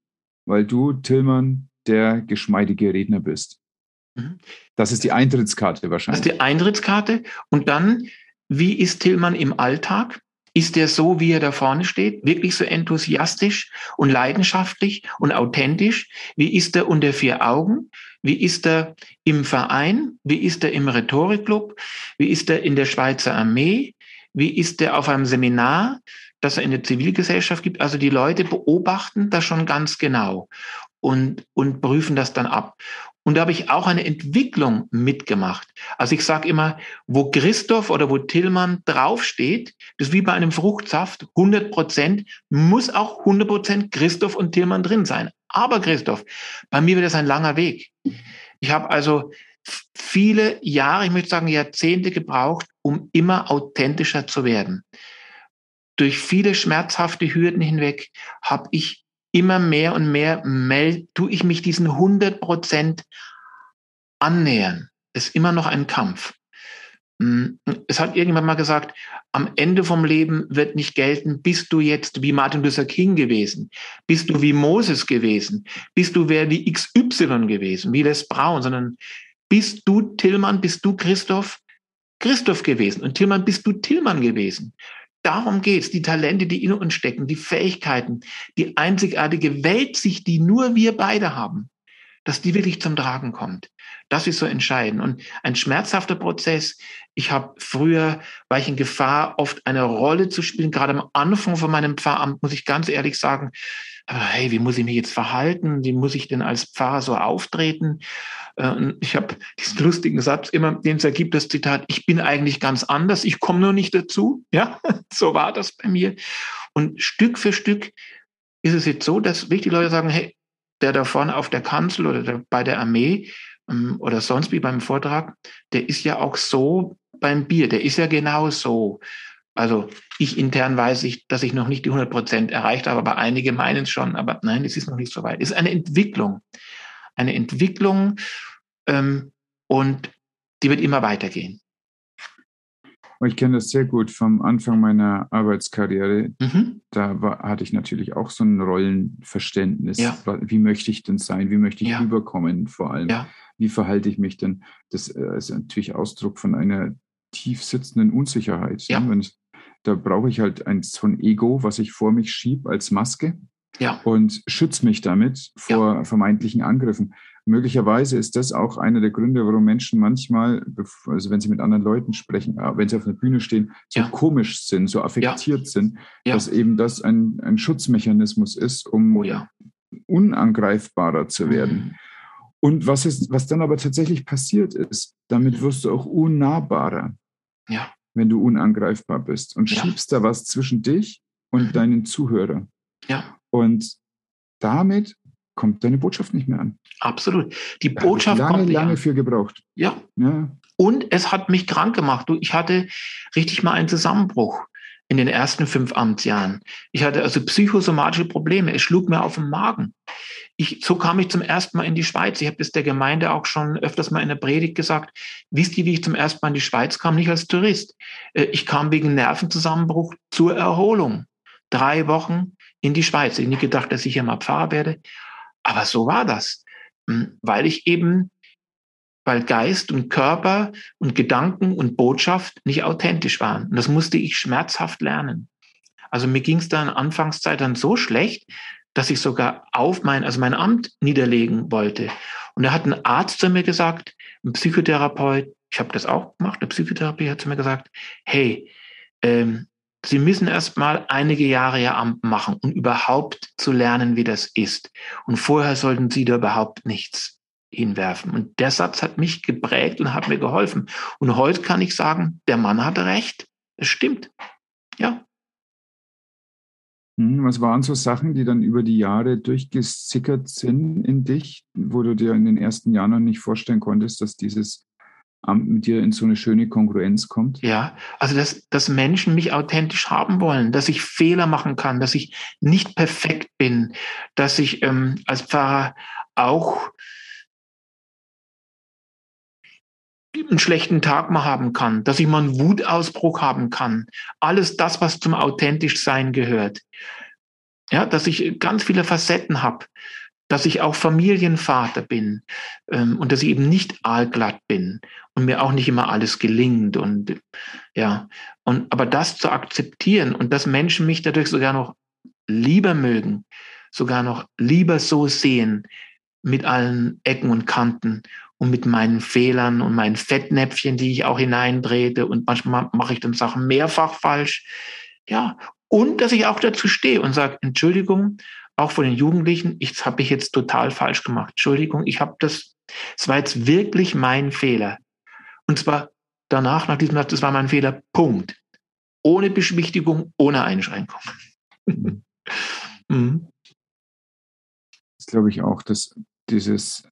weil du, Tillmann, der geschmeidige Redner bist. Mhm. Das ist die Eintrittskarte wahrscheinlich. Das ist die Eintrittskarte. Und dann, wie ist Tillmann im Alltag? Ist er so, wie er da vorne steht, wirklich so enthusiastisch und leidenschaftlich und authentisch? Wie ist er unter vier Augen? Wie ist er im Verein? Wie ist er im Rhetorikclub? Wie ist er in der Schweizer Armee? Wie ist er auf einem Seminar, das er in der Zivilgesellschaft gibt? Also die Leute beobachten das schon ganz genau und, und prüfen das dann ab. Und da habe ich auch eine Entwicklung mitgemacht. Also ich sage immer, wo Christoph oder wo Tillmann draufsteht, das ist wie bei einem Fruchtsaft, 100 Prozent, muss auch 100 Prozent Christoph und Tillmann drin sein. Aber Christoph, bei mir wird das ein langer Weg. Ich habe also viele Jahre, ich möchte sagen Jahrzehnte gebraucht, um immer authentischer zu werden. Durch viele schmerzhafte Hürden hinweg habe ich immer mehr und mehr meld, tue ich mich diesen 100 Prozent annähern. Ist immer noch ein Kampf. Hm, es hat irgendwann mal gesagt, am Ende vom Leben wird nicht gelten, bist du jetzt wie Martin Luther King gewesen, bist du wie Moses gewesen, bist du wer wie XY gewesen, wie Les Brown, sondern bist du Tillmann, bist du Christoph, Christoph gewesen und Tillmann bist du Tillmann gewesen. Darum geht's, die Talente, die in uns stecken, die Fähigkeiten, die einzigartige Weltsicht, die nur wir beide haben, dass die wirklich zum Tragen kommt. Das ist so entscheidend. Und ein schmerzhafter Prozess. Ich habe früher, war ich in Gefahr, oft eine Rolle zu spielen. Gerade am Anfang von meinem Pfarramt, muss ich ganz ehrlich sagen, hey, wie muss ich mich jetzt verhalten? Wie muss ich denn als Pfarrer so auftreten? Äh, ich habe diesen lustigen Satz immer, den es ergibt, das Zitat, ich bin eigentlich ganz anders, ich komme nur nicht dazu. Ja, <laughs> so war das bei mir. Und Stück für Stück ist es jetzt so, dass wichtige Leute sagen, hey, der da vorne auf der Kanzel oder der, bei der Armee ähm, oder sonst wie beim Vortrag, der ist ja auch so beim Bier, der ist ja genau so. Also ich intern weiß ich, dass ich noch nicht die 100 Prozent erreicht habe, aber einige meinen es schon. Aber nein, es ist noch nicht so weit. Es ist eine Entwicklung. Eine Entwicklung ähm, und die wird immer weitergehen. Ich kenne das sehr gut vom Anfang meiner Arbeitskarriere. Mhm. Da war, hatte ich natürlich auch so ein Rollenverständnis. Ja. Wie möchte ich denn sein? Wie möchte ich ja. rüberkommen vor allem? Ja. Wie verhalte ich mich denn? Das äh, ist natürlich Ausdruck von einer tief sitzenden Unsicherheit. Ja. Ne? Ich, da brauche ich halt ein, so ein Ego, was ich vor mich schiebe als Maske ja. und schütze mich damit vor ja. vermeintlichen Angriffen. Möglicherweise ist das auch einer der Gründe, warum Menschen manchmal, also wenn sie mit anderen Leuten sprechen, äh, wenn sie auf einer Bühne stehen, so ja. komisch sind, so affektiert sind, dass eben das ein, ein Schutzmechanismus ist, um oh, unangreifbarer zu werden. Mhm. Und was, ist, was dann aber tatsächlich passiert ist, damit wirst du auch unnahbarer. Ja wenn du unangreifbar bist und schiebst da was zwischen dich und mhm. deinen Zuhörer. Ja. Und damit kommt deine Botschaft nicht mehr an. Absolut. Die da Botschaft lange, kommt lange für gebraucht. Ja. ja. Und es hat mich krank gemacht. Du, ich hatte richtig mal einen Zusammenbruch in den ersten fünf Amtsjahren. Ich hatte also psychosomatische Probleme. Es schlug mir auf den Magen. Ich, so kam ich zum ersten Mal in die Schweiz. Ich habe das der Gemeinde auch schon öfters mal in der Predigt gesagt. Wisst ihr, wie ich zum ersten Mal in die Schweiz kam? Nicht als Tourist. Äh, ich kam wegen Nervenzusammenbruch zur Erholung. Drei Wochen in die Schweiz. Ich habe nicht gedacht, dass ich hier mal Pfarrer werde. Aber so war das. Hm, weil ich eben weil Geist und Körper und Gedanken und Botschaft nicht authentisch waren. Und das musste ich schmerzhaft lernen. Also mir ging es dann Anfangszeit dann so schlecht, dass ich sogar auf mein, also mein Amt niederlegen wollte. Und da hat ein Arzt zu mir gesagt, ein Psychotherapeut, ich habe das auch gemacht, eine Psychotherapie hat zu mir gesagt, hey, ähm, Sie müssen erst mal einige Jahre Ihr Amt machen, um überhaupt zu lernen, wie das ist. Und vorher sollten Sie da überhaupt nichts hinwerfen. Und der Satz hat mich geprägt und hat mir geholfen. Und heute kann ich sagen, der Mann hatte recht. Es stimmt. Ja. Hm, was waren so Sachen, die dann über die Jahre durchgesickert sind in dich, wo du dir in den ersten Jahren noch nicht vorstellen konntest, dass dieses mit dir in so eine schöne Kongruenz kommt? Ja, also dass, dass Menschen mich authentisch haben wollen, dass ich Fehler machen kann, dass ich nicht perfekt bin, dass ich ähm, als Pfarrer auch einen schlechten Tag mal haben kann, dass ich mal einen Wutausbruch haben kann. Alles das, was zum authentisch sein gehört. Ja, dass ich ganz viele Facetten habe, dass ich auch Familienvater bin ähm, und dass ich eben nicht aalglatt bin und mir auch nicht immer alles gelingt und ja und aber das zu akzeptieren und dass Menschen mich dadurch sogar noch lieber mögen, sogar noch lieber so sehen mit allen Ecken und Kanten und mit meinen Fehlern und meinen Fettnäpfchen, die ich auch hineindrehte und manchmal mache ich dann Sachen mehrfach falsch. Ja, und dass ich auch dazu stehe und sage, Entschuldigung, auch von den Jugendlichen, ich habe ich jetzt total falsch gemacht. Entschuldigung, ich habe das, es war jetzt wirklich mein Fehler. Und zwar danach, nach diesem Satz, das war mein Fehler, Punkt. Ohne Beschwichtigung, ohne Einschränkung. <laughs> mhm. Das glaube ich auch, dass dieses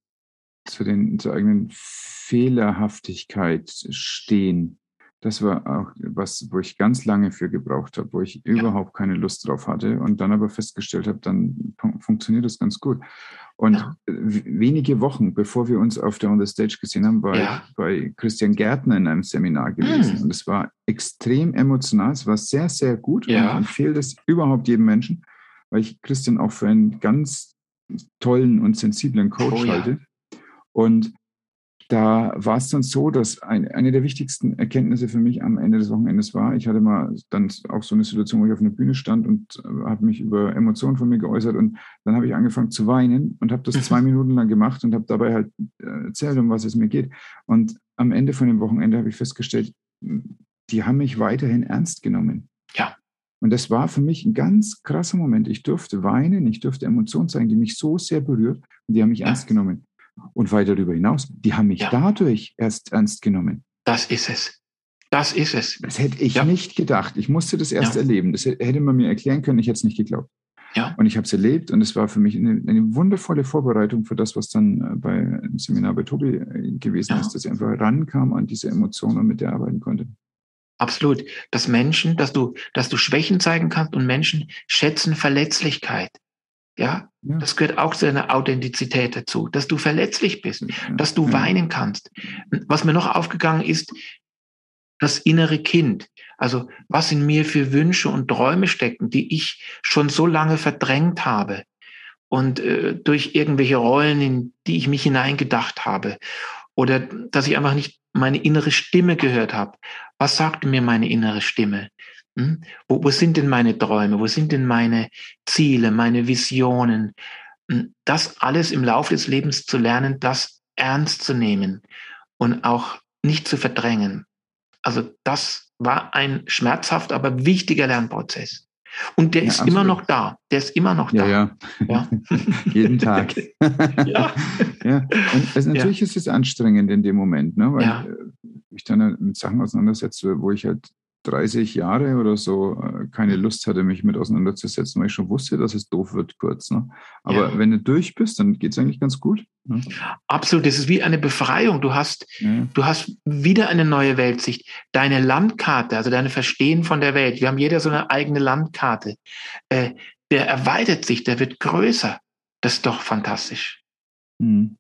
zu den zur eigenen Fehlerhaftigkeit stehen. Das war auch was, wo ich ganz lange für gebraucht habe, wo ich ja. überhaupt keine Lust drauf hatte und dann aber festgestellt habe, dann funktioniert das ganz gut. Und ja. wenige Wochen, bevor wir uns auf der On the Stage gesehen haben, war ja. ich bei Christian Gärtner in einem Seminar gewesen. Mhm. Und es war extrem emotional, es war sehr, sehr gut. Ja. Und ich empfehle es überhaupt jedem Menschen, weil ich Christian auch für einen ganz tollen und sensiblen Coach oh, halte. Und da war es dann so, dass ein, eine der wichtigsten Erkenntnisse für mich am Ende des Wochenendes war, ich hatte mal dann auch so eine Situation, wo ich auf einer Bühne stand und äh, habe mich über Emotionen von mir geäußert und dann habe ich angefangen zu weinen und habe das zwei Minuten lang gemacht und habe dabei halt äh, erzählt, um was es mir geht. Und am Ende von dem Wochenende habe ich festgestellt, die haben mich weiterhin ernst genommen. Ja. Und das war für mich ein ganz krasser Moment. Ich durfte weinen, ich durfte Emotionen zeigen, die mich so sehr berührt und die haben mich ja. ernst genommen. Und weit darüber hinaus, die haben mich ja. dadurch erst ernst genommen. Das ist es. Das ist es. Das hätte ich ja. nicht gedacht. Ich musste das erst ja. erleben. Das hätte man mir erklären können, ich hätte es nicht geglaubt. Ja. Und ich habe es erlebt und es war für mich eine, eine, wundervolle Vorbereitung für das, was dann äh, bei im Seminar bei Tobi äh, gewesen ist, dass ich einfach rankam an diese Emotionen und mit der arbeiten konnte. Absolut. Dass Menschen, dass du, dass du Schwächen zeigen kannst und Menschen schätzen Verletzlichkeit. Ja, ja, das gehört auch zu deiner Authentizität dazu, dass du verletzlich bist, ja. dass du ja. weinen kannst. Was mir noch aufgegangen ist, das innere Kind. Also was in mir für Wünsche und Träume stecken, die ich schon so lange verdrängt habe und äh, durch irgendwelche Rollen, in die ich mich hineingedacht habe oder dass ich einfach nicht meine innere Stimme gehört habe. Was sagte mir meine innere Stimme? Hm? Wo, wo sind denn meine Träume? Wo sind denn meine Ziele, meine Visionen? Hm, das alles im Laufe des Lebens zu lernen, das ernst zu nehmen und auch nicht zu verdrängen. Also das war ein schmerzhaft, aber wichtiger Lernprozess. Und der ja, ist absolut. immer noch da. Der ist immer noch da. Ja, ja. ja. <laughs> Jeden Tag. <laughs> ja. ja. Und also natürlich ist es anstrengend in dem Moment, ne? weil ich dann mit Sachen auseinandersetze, wo ich halt 30 Jahre oder so äh, keine Lust hatte, mich mit auseinanderzusetzen, weil ich schon wusste, dass es doof wird kurz. Ne? Aber ja. wenn du durch bist, dann geht es eigentlich ganz gut. Ne? Absolut, das ist wie eine Befreiung. Du hast, ja. du hast wieder eine neue Weltsicht. Deine Landkarte, also deine Verstehen von der Welt. Wir haben jeder so eine eigene Landkarte. Äh, der erweitert sich, der wird größer. Das ist doch fantastisch. Mhm.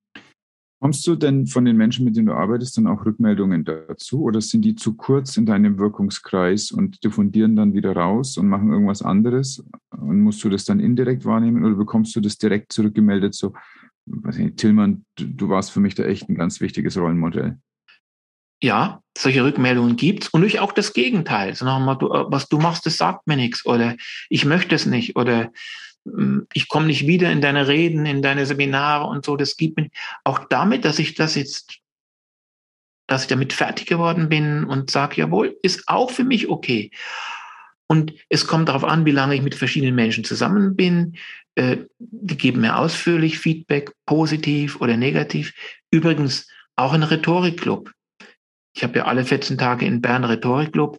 Kommst du denn von den Menschen, mit denen du arbeitest, dann auch Rückmeldungen dazu oder sind die zu kurz in deinem Wirkungskreis und diffundieren dann wieder raus und machen irgendwas anderes? Und musst du das dann indirekt wahrnehmen oder bekommst du das direkt zurückgemeldet? So, weiß nicht, Tillmann, du, du warst für mich da echt ein ganz wichtiges Rollenmodell. Ja, solche Rückmeldungen gibt's und durch auch das Gegenteil. So nochmal, du, was du machst, das sagt mir nichts oder ich möchte es nicht oder ich komme nicht wieder in deine Reden, in deine Seminare und so. Das gibt mir auch damit, dass ich das jetzt, dass ich damit fertig geworden bin und sage, jawohl, ist auch für mich okay. Und es kommt darauf an, wie lange ich mit verschiedenen Menschen zusammen bin. Äh, die geben mir ausführlich Feedback, positiv oder negativ. Übrigens auch ein Rhetorikclub. Ich habe ja alle 14 Tage in Bern Rhetorikclub.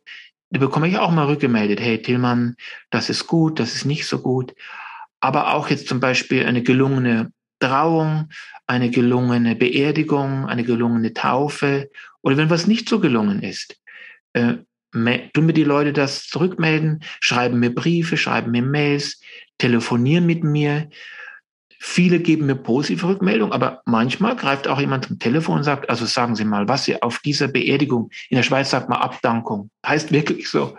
Da bekomme ich auch mal rückgemeldet, hey Tillmann, das ist gut, das ist nicht so gut aber auch jetzt zum Beispiel eine gelungene Trauung, eine gelungene Beerdigung, eine gelungene Taufe oder wenn was nicht so gelungen ist. Äh, tun mir die Leute das zurückmelden, schreiben mir Briefe, schreiben mir Mails, telefonieren mit mir, Viele geben mir positive Rückmeldungen, aber manchmal greift auch jemand zum Telefon und sagt, also sagen Sie mal, was Sie auf dieser Beerdigung, in der Schweiz sagt man Abdankung, heißt wirklich so,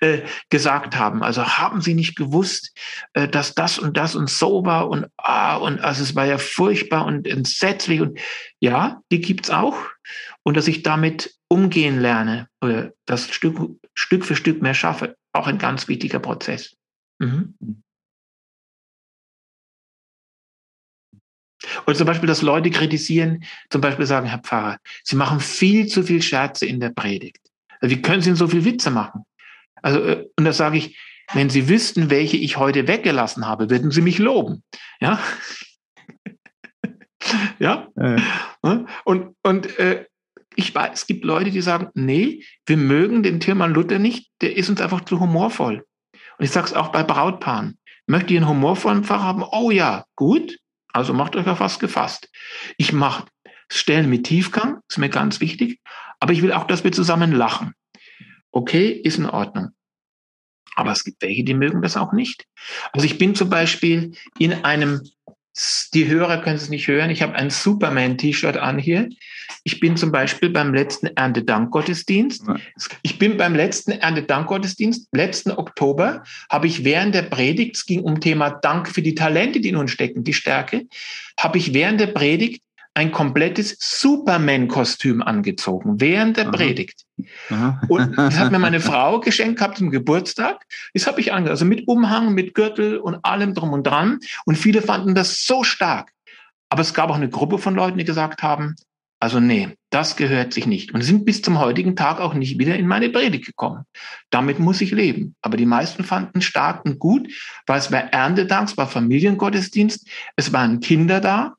äh, gesagt haben. Also haben Sie nicht gewusst, äh, dass das und das und so war und ah, und also es war ja furchtbar und entsetzlich und ja, die gibt's auch. Und dass ich damit umgehen lerne, oder das Stück, Stück für Stück mehr schaffe, auch ein ganz wichtiger Prozess. Mhm. Oder zum Beispiel, dass Leute kritisieren, zum Beispiel sagen, Herr Pfarrer, Sie machen viel zu viel Scherze in der Predigt. Also wie können Sie denn so viel Witze machen? Also, äh, und da sage ich, wenn Sie wüssten, welche ich heute weggelassen habe, würden Sie mich loben. Ja? <laughs> ja? Äh. Und, und äh, ich weiß, es gibt Leute, die sagen, nee, wir mögen den Tillmann Luther nicht, der ist uns einfach zu humorvoll. Und ich sage es auch bei Brautpaaren. Möchte ich einen humorvollen Pfarrer haben? Oh ja, gut. Also macht euch auf was gefasst. Ich mache Stellen mit Tiefgang, ist mir ganz wichtig, aber ich will auch, dass wir zusammen lachen. Okay, ist in Ordnung. Aber es gibt welche, die mögen das auch nicht. Also ich bin zum Beispiel in einem die Hörer können es nicht hören. Ich habe ein Superman-T-Shirt an hier. Ich bin zum Beispiel beim letzten Erntedankgottesdienst. Ich bin beim letzten Erntedankgottesdienst, letzten Oktober, habe ich während der Predigt, es ging um Thema Dank für die Talente, die in uns stecken, die Stärke, habe ich während der Predigt ein komplettes Superman-Kostüm angezogen während der Aha. Predigt. Aha. Und das hat mir meine <laughs> Frau geschenkt gehabt zum Geburtstag. Das habe ich angezogen, also mit Umhang, mit Gürtel und allem drum und dran. Und viele fanden das so stark. Aber es gab auch eine Gruppe von Leuten, die gesagt haben, also nee, das gehört sich nicht. Und sind bis zum heutigen Tag auch nicht wieder in meine Predigt gekommen. Damit muss ich leben. Aber die meisten fanden stark und gut, weil es war Erntedank, es war Familiengottesdienst, es waren Kinder da.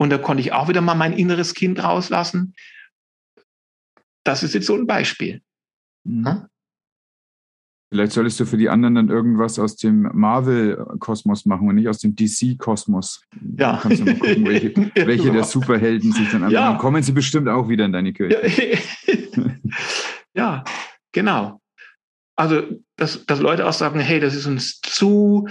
Und da konnte ich auch wieder mal mein inneres Kind rauslassen. Das ist jetzt so ein Beispiel. Mhm. Hm? Vielleicht solltest du für die anderen dann irgendwas aus dem Marvel-Kosmos machen und nicht aus dem DC-Kosmos. Ja. Du kannst du mal gucken, welche, <laughs> welche der Superhelden sich dann anfangen. Ja. Dann kommen sie bestimmt auch wieder in deine <laughs> Kirche. ja, genau. Also, dass, dass Leute auch sagen, hey, das ist uns zu,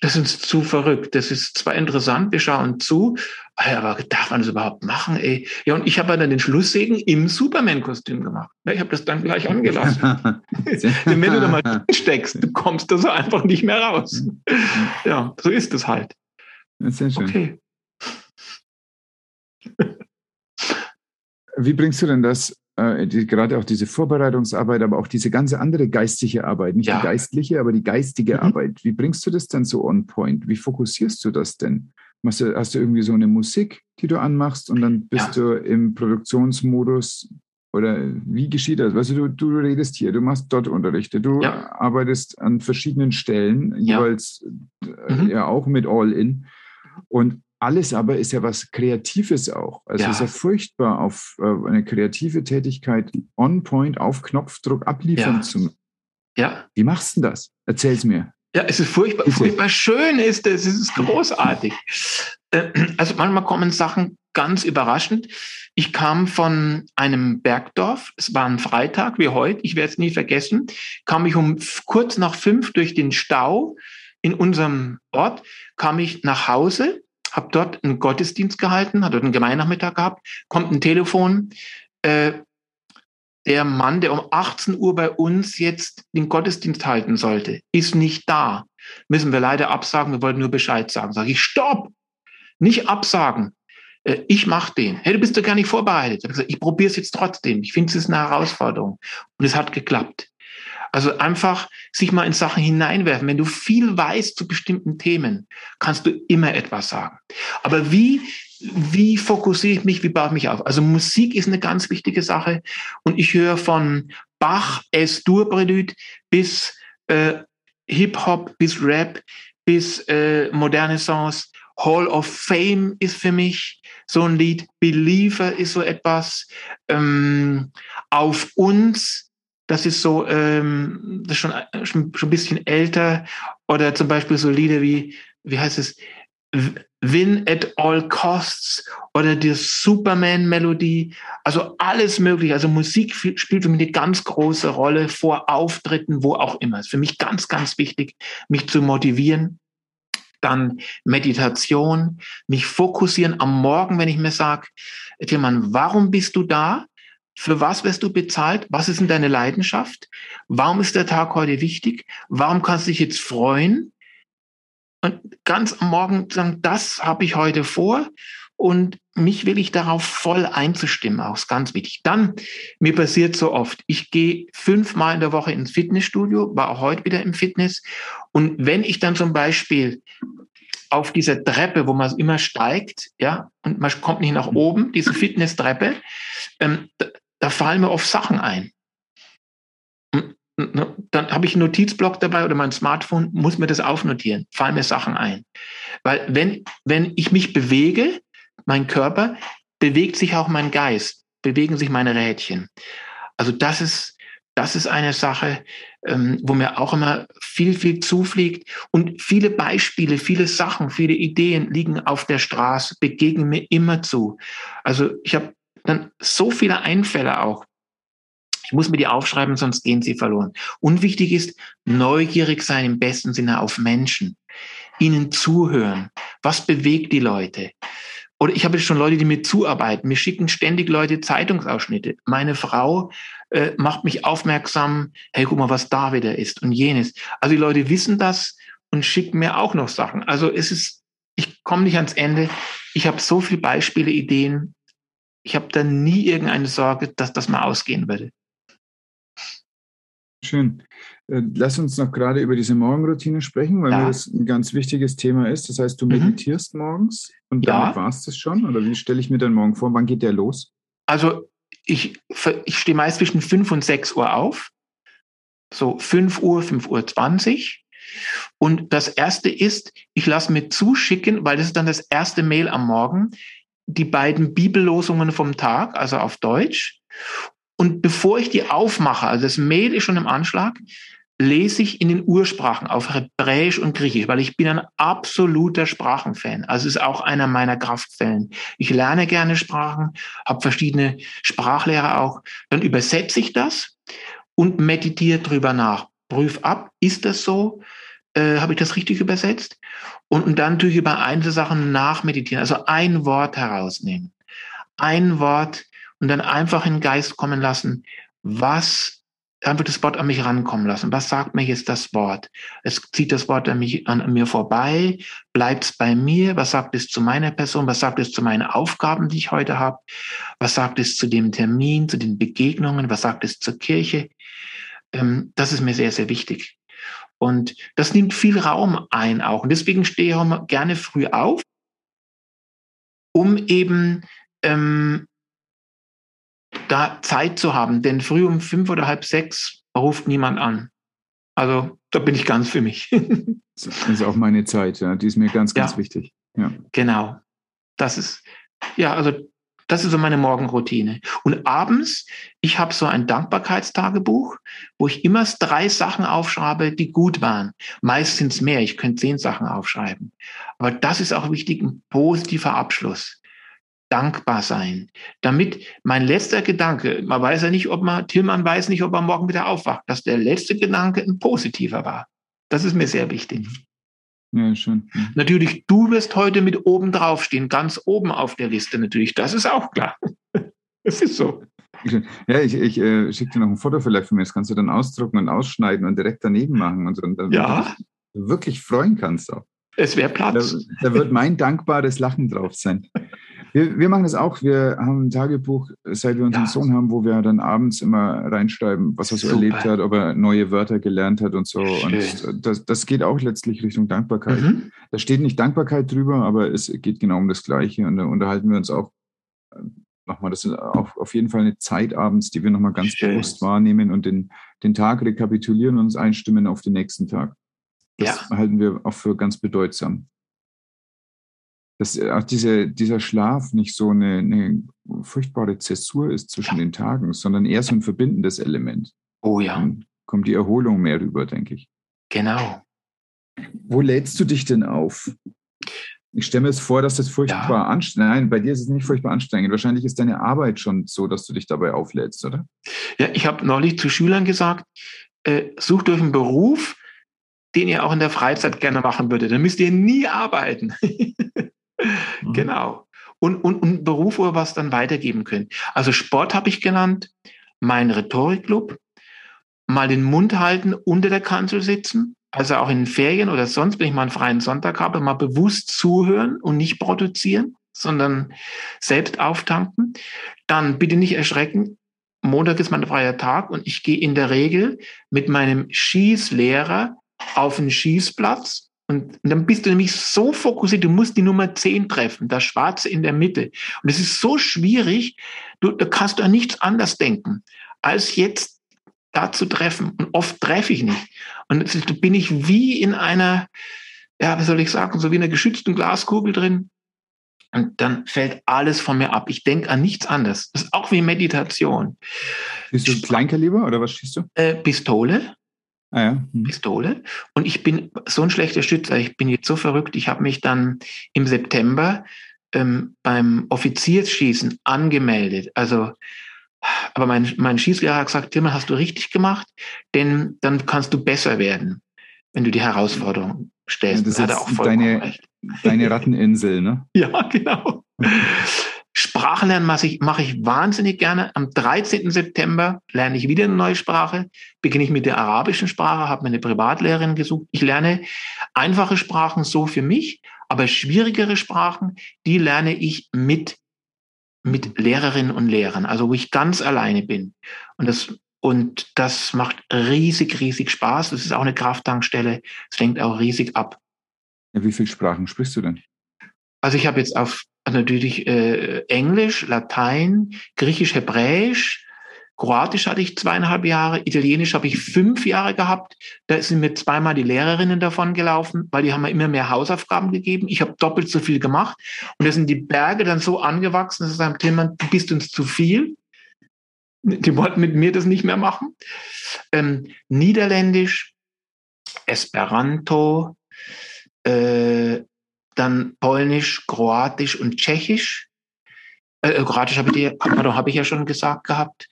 das ist uns zu verrückt. Das ist zwar interessant, wir schauen zu, aber darf man das überhaupt machen, ey? Ja, und ich habe dann den Schlusssegen im Superman-Kostüm gemacht. Ich habe das dann gleich angelassen. <laughs> Wenn du da mal steckst, du kommst da so einfach nicht mehr raus. Ja, so ist es halt. Sehr schön. Okay. Wie bringst du denn das äh, die, gerade auch diese Vorbereitungsarbeit, aber auch diese ganze andere geistige Arbeit, nicht ja. die geistliche, aber die geistige mhm. Arbeit. Wie bringst du das denn so on point? Wie fokussierst du das denn? Hast du, hast du irgendwie so eine Musik, die du anmachst und dann bist ja. du im Produktionsmodus oder wie geschieht das? Weißt du, du, du redest hier, du machst dort Unterrichte, du ja. arbeitest an verschiedenen Stellen, jeweils äh, mhm. ja auch mit All-In. Und alles aber ist ja was Kreatives auch. Also ja. es ist ja furchtbar, auf äh, eine kreative Tätigkeit on point, auf Knopfdruck abliefern ja. zu müssen. Ja. Wie machst du das? Erzähl's mir. Ja, es ist furchtbar, Bitte. furchtbar schön, ist es, es ist großartig. Äh, also manchmal kommen Sachen ganz überraschend. Ich kam von einem Bergdorf, es war ein Freitag wie heute, ich werde es nie vergessen, kam ich um kurz nach fünf durch den Stau in unserem Ort, kam ich nach Hause, habe dort einen Gottesdienst gehalten, hatte dort einen Gemeinnachmittag gehabt, kommt ein Telefon, äh, der Mann, der um 18 Uhr bei uns jetzt den Gottesdienst halten sollte, ist nicht da. Müssen wir leider absagen, wir wollten nur Bescheid sagen. Sage ich, stopp! Nicht absagen. Äh, ich mache den. Hey, du bist doch gar nicht vorbereitet. Ich, ich probiere es jetzt trotzdem. Ich finde, es ist eine Herausforderung. Und es hat geklappt. Also einfach sich mal in Sachen hineinwerfen. Wenn du viel weißt zu bestimmten Themen, kannst du immer etwas sagen. Aber wie, wie fokussiere ich mich, wie baue ich mich auf? Also Musik ist eine ganz wichtige Sache. Und ich höre von Bach, S-Dur-Prelude bis äh, Hip-Hop, bis Rap, bis äh, moderne Songs. Hall of Fame ist für mich so ein Lied. Believer ist so etwas. Ähm, auf uns, das ist so, ähm, das ist schon, schon, schon ein bisschen älter. Oder zum Beispiel so Lieder wie, wie heißt es? Win at all costs oder die Superman-Melodie, also alles mögliche. Also Musik spielt für mich eine ganz große Rolle vor Auftritten, wo auch immer. Ist für mich ganz, ganz wichtig, mich zu motivieren dann Meditation, mich fokussieren am Morgen, wenn ich mir sage, Tilman, warum bist du da? Für was wirst du bezahlt? Was ist denn deine Leidenschaft? Warum ist der Tag heute wichtig? Warum kannst du dich jetzt freuen? Und ganz am Morgen sagen, das habe ich heute vor und mich will ich darauf voll einzustimmen, auch ist ganz wichtig. Dann, mir passiert so oft, ich gehe fünfmal in der Woche ins Fitnessstudio, war auch heute wieder im Fitness. Und wenn ich dann zum Beispiel auf dieser Treppe, wo man immer steigt, ja, und man kommt nicht nach oben, diese Fitnesstreppe, ähm, da, fallen mir oft Sachen ein. Ne, dann habe ich einen Notizblock dabei oder mein Smartphone, muss mir das aufnotieren, fallen mir Sachen ein. Weil wenn, wenn ich mich bewege, mein Körper, bewegt sich auch mein Geist, bewegen sich meine Rädchen. Also das ist, das ist eine Sache, ähm, wo mir auch immer viel, viel zufliegt. Und viele Beispiele, viele Sachen, viele Ideen liegen auf der Straße, begegnen mir immer zu. Also ich habe dann so viele Einfälle auch. Ich muss mir die aufschreiben, sonst gehen sie verloren. Und wichtig ist, neugierig sein im besten Sinne auf Menschen. Ihnen zuhören. Was bewegt die Leute? Oder ich habe schon Leute, die mir zuarbeiten. Mir schicken ständig Leute Zeitungsausschnitte. Meine Frau äh, macht mich aufmerksam, hey, guck mal, was da wieder ist und jenes. Also die Leute wissen das und schicken mir auch noch Sachen. Also es ist, ich komme nicht ans Ende. Ich habe so viele Beispiele, Ideen. Ich habe da nie irgendeine Sorge, dass das mal ausgehen würde. Schön. Äh, lass uns noch gerade über diese Morgenroutine sprechen, weil ja. mir das ein ganz wichtiges Thema ist. Das heißt, du mhm. meditierst mhm. morgens und ja. damit war es das schon? Oder wie stelle ich mir deinen Morgen vor? Wann geht der los? Also ich, ich stehe meist zwischen 5 und 6 Uhr auf. So 5 Uhr, 5 Uhr 20. Und das erste ist, ich lasse mir zuschicken, weil das ist dann das erste Mail am Morgen, die beiden Bibellosungen vom Tag, also auf Deutsch. Und bevor ich die aufmache, also das Mail ist schon im Anschlag, lese ich in den Ursprachen auf Hebräisch und Griechisch, weil ich bin ein absoluter Sprachenfan. Also ist auch einer meiner Kraftquellen. Ich lerne gerne Sprachen, habe verschiedene Sprachlehrer auch. Dann übersetze ich das und meditiere drüber nach. Prüf ab, ist das so? Äh, habe ich das richtig übersetzt? Und, dann tue ich über einzelne Sachen nachmeditieren, also ein Wort herausnehmen. Ein Wort und dann einfach in den Geist kommen lassen, was einfach das Wort an mich rankommen lassen. Was sagt mir jetzt das Wort? Es zieht das Wort an, mich, an mir vorbei, bleibt es bei mir? Was sagt es zu meiner Person? Was sagt es zu meinen Aufgaben, die ich heute habe? Was sagt es zu dem Termin, zu den Begegnungen? Was sagt es zur Kirche? Ähm, das ist mir sehr, sehr wichtig. Und das nimmt viel Raum ein auch. Und deswegen stehe ich auch gerne früh auf, um eben ähm, da Zeit zu haben. Denn früh um fünf oder halb sechs ruft niemand an. Also da bin ich ganz für mich. <laughs> das ist auch meine Zeit, ja. Die ist mir ganz, ganz ja, wichtig. Ja. Genau. Das ist, ja, also Das ist so meine Morgenroutine. Und abends, ich habe so ein Dankbarkeitstagebuch, wo ich immer drei Sachen aufschreibe, die gut waren. Meist sind es mehr, ich könnte zehn Sachen aufschreiben. Aber das ist auch wichtig, ein positiver Abschluss. Dankbar sein. Damit mein letzter Gedanke, man weiß ja nicht, ob man, Tillmann weiß nicht, ob er morgen wieder aufwacht, dass der letzte Gedanke ein positiver war. Das ist mir sehr wichtig. Ja, schön. Mhm. Natürlich, du wirst heute mit oben drauf stehen, ganz oben auf der Liste natürlich. Das ist auch klar. <laughs> Es ist so. Ja, ich, ich äh, schicke dir noch ein Foto vielleicht von mir. Das kannst du dann ausdrucken und ausschneiden und direkt daneben machen und so. Und dann ja. Wirklich freuen kannst auch. Es wäre Platz. Da, da, wird mein dankbares Lachen drauf sein. <laughs> Wir, wir machen das auch. Wir haben ein Tagebuch, seit wir unseren ja. Sohn haben, wo wir dann abends immer reinschreiben, was er so Super. erlebt hat, ob er neue Wörter gelernt hat und so. Schön. Und das, das geht auch letztlich Richtung Dankbarkeit. Mhm. Da steht nicht Dankbarkeit drüber, aber es geht genau um das Gleiche. Und da unterhalten wir uns auch äh, nochmal. Das ist auch auf jeden Fall eine Zeit abends, die wir nochmal ganz Schön. bewusst wahrnehmen und den, den Tag rekapitulieren und uns einstimmen auf den nächsten Tag. Das ja. halten wir auch für ganz bedeutsam dass auch diese, dieser Schlaf nicht so eine, eine furchtbare Zäsur ist zwischen ja. den Tagen, sondern eher so ein verbindendes Element. Oh ja. Dann kommt die Erholung mehr rüber, denke ich. Genau. Wo lädst du dich denn auf? Ich stelle mir jetzt vor, dass das furchtbar ja. anstrengend Nein, bei dir ist es nicht furchtbar anstrengend. Wahrscheinlich ist deine Arbeit schon so, dass du dich dabei auflädst, oder? Ja, ich habe neulich zu Schülern gesagt, äh, sucht euch einen Beruf, den ihr auch in der Freizeit gerne machen würdet. Dann müsst ihr nie arbeiten. <laughs> Mhm. Genau. Und, und, und Beruf, wo ihr was dann weitergeben könnt. Also Sport habe ich genannt, mein Rhetorikclub, mal den Mund halten, unter der Kanzel sitzen, also auch in Ferien oder sonst, wenn ich mal einen freien Sonntag habe, mal bewusst zuhören und nicht produzieren, sondern selbst auftanken. Dann bitte nicht erschrecken. Montag ist mein freier Tag und ich gehe in der Regel mit meinem Schießlehrer auf den Schießplatz und, dann bist du nämlich so fokussiert, du musst die Nummer 10 treffen, das Schwarze in der Mitte. Und es ist so schwierig, du, da kannst du an nichts anders denken, als jetzt da zu treffen. Und oft treffe ich nicht. Und jetzt bin ich wie in einer, ja, wie soll ich sagen, so wie in einer geschützten Glaskugel drin. Und dann fällt alles von mir ab. Ich denke an nichts anderes. Das ist auch wie Meditation. Bist du Kleinkaliber oder was schießt du? Äh, Pistole. Ah ja. Hm. Pistole. Und ich bin so ein schlechter Schützer. Ich bin jetzt so verrückt. Ich habe mich dann im September ähm, beim Offiziersschießen angemeldet. Also, aber mein, mein Schießlehrer hat gesagt, Timmer, hast du richtig gemacht, denn dann kannst du besser werden, wenn du die Herausforderung stellst. Ja, das, ist deine, deine Ratteninsel, ne? <laughs> ja, genau. Sprachenlernen mache ich, mache ich wahnsinnig gerne. Am 13. September lerne ich wieder eine neue Sprache. Beginne ich mit der arabischen Sprache, habe mir eine Privatlehrerin gesucht. Ich lerne einfache Sprachen so für mich, aber schwierigere Sprachen, die lerne ich mit, mit Lehrerinnen und Lehrern, also wo ich ganz alleine bin. Und das, und das macht riesig, riesig Spaß. Das ist auch eine Krafttankstelle. Es lenkt auch riesig ab. Ja, wie viele Sprachen sprichst du denn? Also ich habe jetzt auf natürlich äh, Englisch, Latein, Griechisch, Hebräisch, Kroatisch hatte ich zweieinhalb Jahre, Italienisch habe ich fünf Jahre gehabt. Da sind mir zweimal die Lehrerinnen davon gelaufen, weil die haben mir immer mehr Hausaufgaben gegeben. Ich habe doppelt so viel gemacht. Und da sind die Berge dann so angewachsen, dass sie sagen, Tillmann, du bist uns zu viel. Die wollten mit mir das nicht mehr machen. Ähm, Niederländisch, Esperanto, äh, dann Polnisch, Kroatisch und Tschechisch. Äh, äh Kroatisch habe ich, hab ich ja schon gesagt gehabt.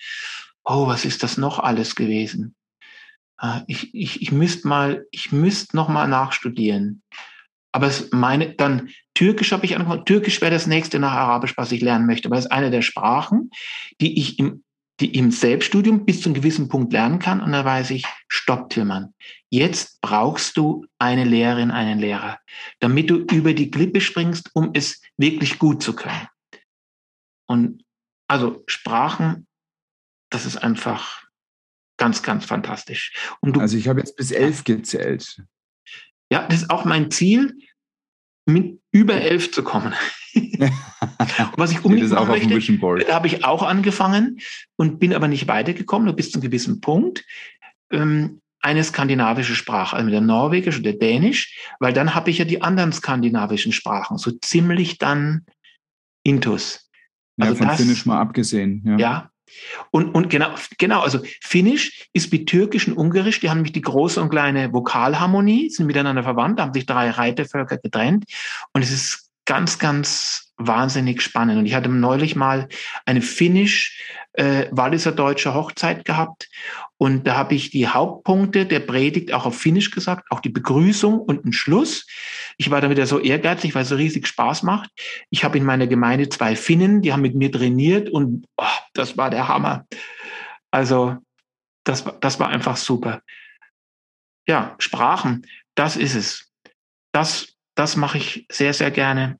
Oh, was ist das noch alles gewesen? Äh, ich, ich, ich müsste mal, ich müsste noch mal nachstudieren. Aber es meine, dann Türkisch habe ich angefangen. Türkisch wäre das nächste nach Arabisch, was ich lernen möchte. Aber es eine der Sprachen, die ich im die im Selbststudium bis zu einem gewissen Punkt lernen kann. Und dann weiß ich, stopp, Tillmann. Jetzt brauchst du eine Lehrerin, einen Lehrer, damit du über die Klippe springst, um es wirklich gut zu können. Und also Sprachen, das ist einfach ganz, ganz fantastisch. Du, also ich habe jetzt bis elf gezählt. Ja, das ist auch mein Ziel, mit über elf zu kommen. <laughs> was ich unbedingt machen möchte, habe ich auch angefangen und bin aber nicht weitergekommen, nur bis zu einem gewissen Punkt. Ähm, eine skandinavische Sprache, also der Norwegisch oder Dänisch, weil dann habe ich ja die anderen skandinavischen Sprachen, so ziemlich dann intus. Ja, also von das, Finnisch mal abgesehen. Ja. ja. Und, und genau, genau, also Finnisch ist wie Türkisch und Ungarisch, die haben nämlich die große und kleine Vokalharmonie, sind miteinander verwandt, haben sich drei Reitervölker getrennt. Und es ist ganz, ganz wahnsinnig spannend. Und ich hatte neulich mal eine finnisch äh, Walliser deutsche Hochzeit gehabt. Und da habe ich die Hauptpunkte der Predigt auch auf Finnisch gesagt, auch die Begrüßung und den Schluss. Ich war da wieder so ehrgeizig, weil es so riesig Spaß macht. Ich habe in meiner Gemeinde zwei Finnen, die haben mit mir trainiert und oh, das war der Hammer. Also das, das war einfach super. Ja, Sprachen, das ist es. Das, das mache ich sehr, sehr gerne.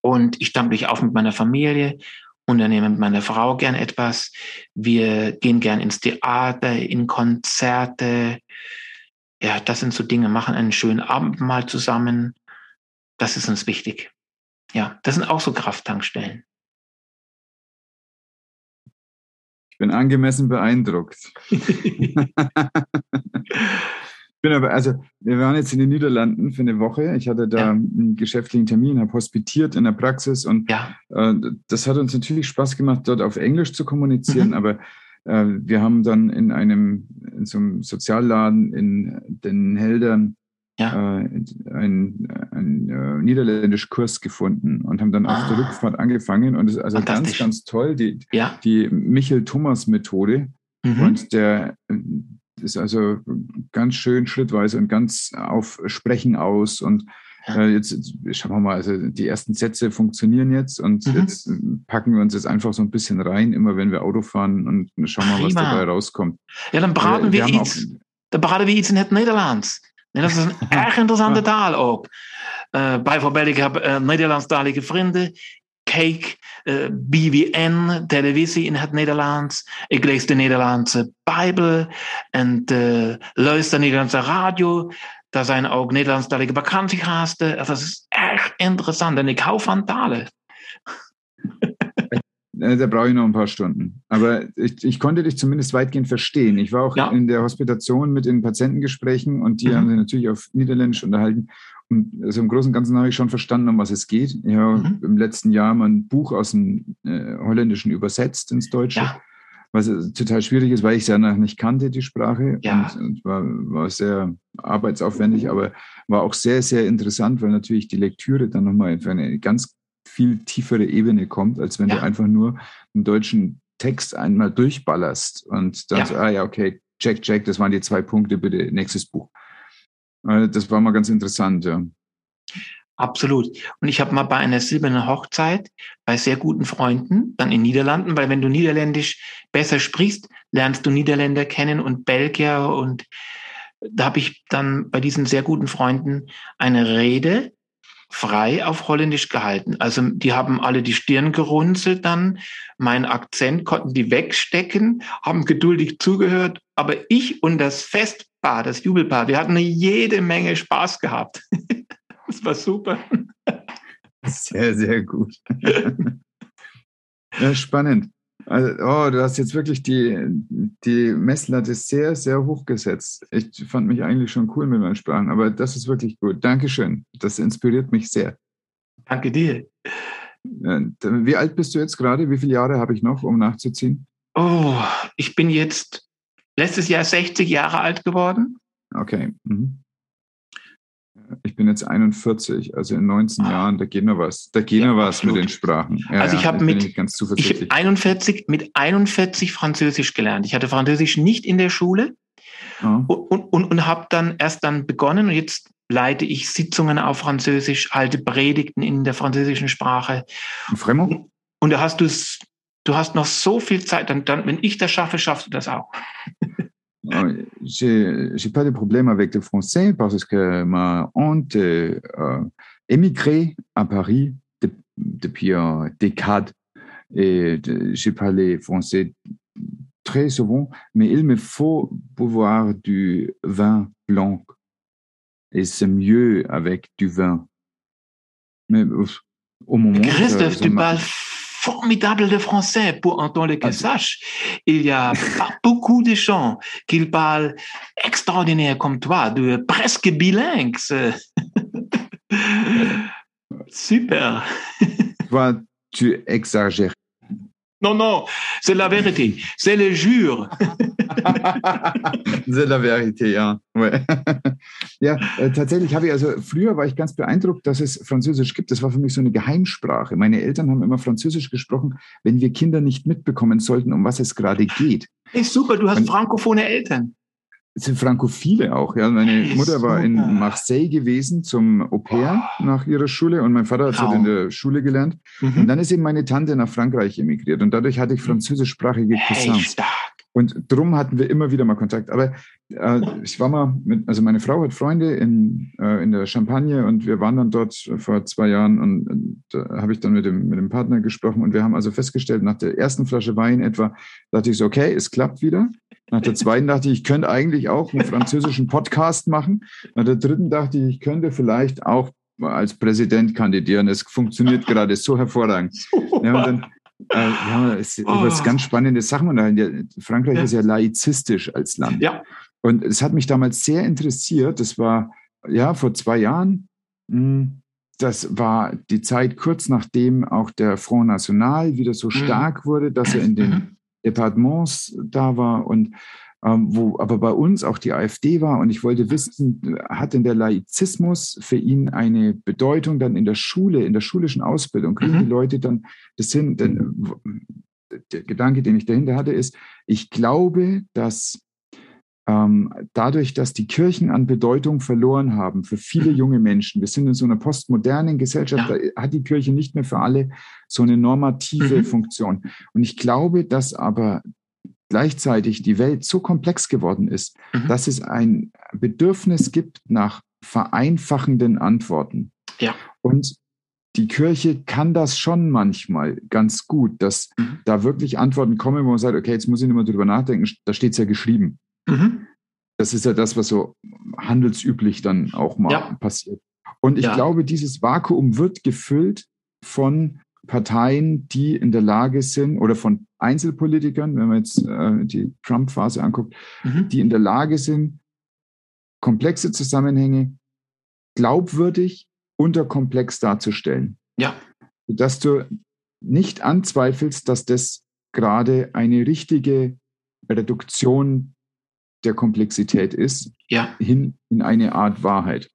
Und ich stamme mich auf mit meiner Familie, unternehme mit meiner Frau gern etwas. Wir gehen gern ins Theater, in Konzerte. Ja, das sind so Dinge, machen einen schönen Abend mal zusammen. Das ist uns wichtig. Ja, das sind auch so Krafttankstellen. Ich bin angemessen beeindruckt. <laughs> <laughs> bin aber, also wir waren jetzt in den Niederlanden für eine Woche. Ich hatte da ja. einen geschäftlichen Termin, habe hospitiert in der Praxis und ja. äh, das hat uns natürlich Spaß gemacht, dort auf Englisch zu kommunizieren, mhm. aber äh, wir haben dann in einem in so einem Sozialladen in den Heldern ja. äh, einen, einen äh, niederländischen Kurs gefunden und haben dann ah. auf der ah. Rückfahrt angefangen und es ist also ganz, ganz toll, die, die Michel-Thomas-Methode. Mhm. Und der, ist also ganz schön schrittweise und ganz auf Sprechen aus. Und äh, jetzt, schauen wir mal, also die ersten Sätze funktionieren jetzt und mhm. jetzt packen wir uns jetzt einfach so ein bisschen rein, immer wenn wir Auto fahren und schauen mal, was dabei rauskommt. Ja, dann braten äh, wir, wir iets. Dan praten we iets in het Nederlands. En dat is een <laughs> erg interessante taal ook. Uh, bijvoorbeeld, ik heb uh, Nederlandstalige vrienden kijk uh, eh, BWN, televisie in het Nederlands. Ik lees de Nederlandse Bijbel en uh, luister Nederlandse radio. Daar zijn ook Nederlandstalige vakantiegasten. Dat is echt interessant en ik hou van talen. <laughs> Da brauche ich noch ein paar Stunden. Aber ich, ich, konnte dich zumindest weitgehend verstehen. Ich war auch ja. in der Hospitation mit den Patientengesprächen und die mhm. haben sich natürlich auf Niederländisch unterhalten. Also im Großen und Ganzen habe ich schon verstanden, um was es geht. Ich habe mhm. im letzten Jahr mal ein Buch aus dem äh, Holländischen übersetzt ins Deutsche, ja. was total schwierig ist, weil ich es ja noch nicht kannte, die Sprache. Ja. Und, und war, war sehr arbeitsaufwendig, aber war auch sehr, sehr interessant, weil natürlich die Lektüre dann nochmal auf eine ganz viel tiefere Ebene kommt, als wenn ja. du einfach nur einen deutschen Text einmal durchballerst und dann so, ah ja, okay, check, check, das waren die zwei Punkte, bitte nächstes Buch. Äh, das war mal ganz interessant, ja. Absolut. Und ich habe mal bei einer silbernen Hochzeit bei sehr guten Freunden, dann in Niederlanden, weil wenn du Niederländisch besser sprichst, lernst du Niederländer kennen und Belgier und da habe ich dann bei diesen sehr guten Freunden eine Rede frei auf Holländisch gehalten. Also die haben alle die Stirn gerunzelt dann, meinen Akzent konnten die wegstecken, haben geduldig zugehört, aber ich und das Festpaar, das Jubelpaar, wir hatten jede Menge Spaß gehabt. <laughs> das war super. Sehr, sehr gut. ja, spannend. Also, oh, du hast jetzt wirklich die, die Messlatte sehr, sehr hoch gesetzt. Ich fand mich eigentlich schon cool mit meinen Sprachen, aber das ist wirklich gut. Dankeschön. Das inspiriert mich sehr. Danke dir. Wie alt bist du jetzt gerade? Wie viele Jahre habe ich noch, um nachzuziehen? Oh, ich bin jetzt letztes Jahr 60 Jahre alt geworden. Okay. Mhm. Ich bin jetzt 41, also in 19 ah. Jahren, da geht noch was. Da geht ja, noch was absolut. mit den Sprachen. Ja, also ich habe mit ich 41, mit 41 Französisch gelernt. Ich hatte Französisch nicht in der Schule ah. und, und, und habe dann erst dann begonnen und jetzt leite ich Sitzungen auf Französisch, halte Predigten in der französischen Sprache. Fremd? Und da hast du es, du hast noch so viel Zeit, dann, dann, wenn ich das schaffe, schaffst du das auch. <laughs> j'ai pas de problème avec le français parce que ma honte euh, émigré à Paris de, depuis une décade et j'ai parlé français très souvent, mais il me faut boire du vin blanc et c'est mieux avec du vin. Mais au moment Christophe, tu parles formidable de français pour entendre que sache. Il y a pas <laughs> beaucoup de gens qui parlent extraordinaire comme toi, de presque bilingue. <laughs> Super. Tu exagères. Non, non, c'est la vérité, c'est le jure. <laughs> c'est la vérité, ja. <laughs> ja, äh, tatsächlich habe ich, also früher war ich ganz beeindruckt, dass es Französisch gibt. Das war für mich so eine Geheimsprache. Meine Eltern haben immer Französisch gesprochen, wenn wir Kinder nicht mitbekommen sollten, um was es gerade geht. Hey, super, du hast Und, frankophone Eltern sind Frankophile auch. Ja. Meine Mutter war in Marseille gewesen zum Au pair oh. nach ihrer Schule und mein Vater hat halt in der Schule gelernt. Mhm. Und dann ist eben meine Tante nach Frankreich emigriert und dadurch hatte ich französischsprachige Cousins. Hey, und drum hatten wir immer wieder mal Kontakt. Aber äh, ich war mal mit, also meine Frau hat Freunde in, äh, in der Champagne und wir waren dann dort vor zwei Jahren und da habe ich dann mit dem, mit dem Partner gesprochen und wir haben also festgestellt, nach der ersten Flasche Wein etwa, dachte ich so, okay, es klappt wieder. Nach der zweiten dachte ich, ich könnte eigentlich auch einen französischen Podcast machen. Nach der dritten dachte ich, ich könnte vielleicht auch als Präsident kandidieren. Es funktioniert gerade so hervorragend. <laughs> Ja, und dann, äh, ja, es, oh. über ganz spannende Sachen unterhalten. Frankreich ja. ist ja laizistisch als Land. Ja. Und es hat mich damals sehr interessiert. Das war ja vor zwei Jahren. Hm, das war die Zeit kurz nachdem auch der Front National wieder so mhm. stark wurde, dass er in den mhm. Departements da war und ähm, wo aber bei uns auch die AfD war. Und ich wollte wissen, hat denn der Laizismus für ihn eine Bedeutung dann in der Schule, in der schulischen Ausbildung? Kriegen mhm. die Leute dann das hin? Denn der Gedanke, den ich dahinter hatte, ist, ich glaube, dass ähm, dadurch, dass die Kirchen an Bedeutung verloren haben für viele mhm. junge Menschen, wir sind in so einer postmodernen Gesellschaft, ja. da hat die Kirche nicht mehr für alle so eine normative mhm. Funktion. Und ich glaube, dass aber gleichzeitig die Welt so komplex geworden ist, mhm. dass es ein Bedürfnis gibt nach vereinfachenden Antworten. Ja. Und die Kirche kann das schon manchmal ganz gut, dass mhm. da wirklich Antworten kommen, wo man sagt, okay, jetzt muss ich nicht mehr drüber nachdenken, da steht es ja geschrieben. Mhm. Das ist ja das, was so handelsüblich dann auch mal ja. passiert. Und ich ja. glaube, dieses Vakuum wird gefüllt von Parteien, die in der Lage sind, oder von Einzelpolitikern, wenn man jetzt äh, die Trump-Phase anguckt, mhm. die in der Lage sind, komplexe Zusammenhänge glaubwürdig unter komplex darzustellen. Ja. Dass du nicht anzweifelst, dass das gerade eine richtige Reduktion der Komplexität ist, ja. hin in eine Art Wahrheit.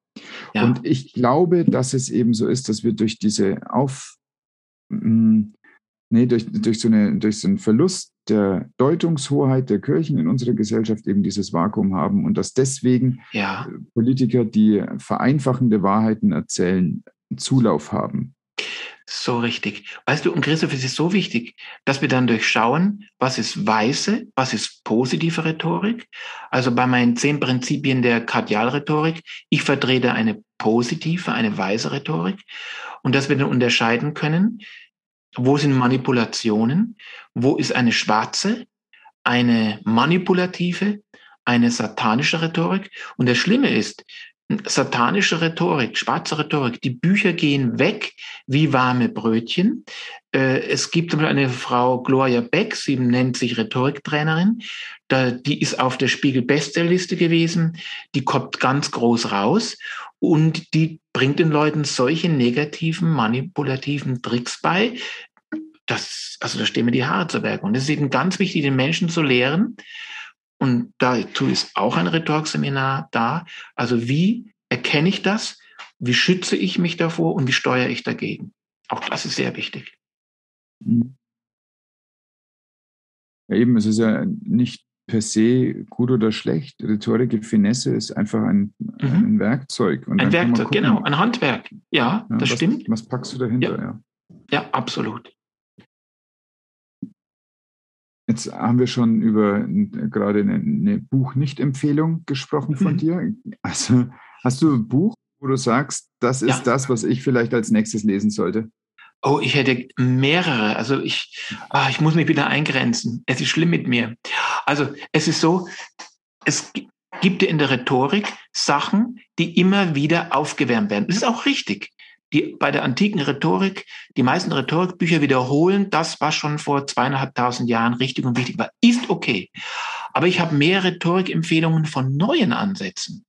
Ja. Und ich glaube, dass es eben so ist, dass wir durch diese Auf, mm, nee, durch, durch, so eine, durch so einen Verlust der Deutungshoheit der Kirchen in unserer Gesellschaft eben dieses Vakuum haben und dass deswegen ja. Politiker, die vereinfachende Wahrheiten erzählen, Zulauf haben. So richtig. Weißt du, und Christoph, es ist so wichtig, dass wir dann durchschauen, was ist weise, was ist positive Rhetorik. Also bei meinen zehn Prinzipien der Kardialrhetorik, ich vertrete eine positive, eine weise Rhetorik. Und dass wir dann unterscheiden können, wo sind Manipulationen, wo ist eine schwarze, eine manipulative, eine satanische Rhetorik. Und das Schlimme ist, satanische Rhetorik, schwarze Rhetorik. Die Bücher gehen weg wie warme Brötchen. Äh, es gibt eine Frau Gloria Beck, sie nennt sich Rhetoriktrainerin. Die ist auf der Spiegel-Bestsellliste gewesen. Die kommt ganz groß raus und die bringt den Leuten solche negativen, manipulativen Tricks bei. Das, also da stehen mir die Haare zu Berge. Und es ist eben ganz wichtig, den Menschen zu lehren, und dazu ist auch ein Rhetorikseminar da. Also wie erkenne ich das? Wie schütze ich mich davor und wie steuere ich dagegen? Auch das ist sehr wichtig. Mhm. Ja, eben, es ist ja nicht per se gut oder schlecht. Rhetorik, Finesse ist einfach ein, mhm. ein Werkzeug. Und ein Werkzeug, genau, ein Handwerk. Ja, ja das was, stimmt. Was packst du dahinter? Ja, ja. ja absolut. Jetzt haben wir schon über gerade eine, eine Buch-Nicht-Empfehlung gesprochen von mhm. dir. Also hast du ein Buch, wo du sagst, das ist ja. das, was ich vielleicht als nächstes lesen sollte? Oh, ich hätte mehrere. Also ich, oh, ich muss mich wieder eingrenzen. Es ist schlimm mit mir. Also es ist so, es gibt in der Rhetorik Sachen, die immer wieder aufgewärmt werden. Das ist auch richtig die bei der antiken Rhetorik, die meisten Rhetorikbücher wiederholen das, was schon vor zweieinhalbtausend Jahren richtig und wichtig war. Ist okay. Aber ich habe mehr Rhetorikempfehlungen von neuen Ansätzen.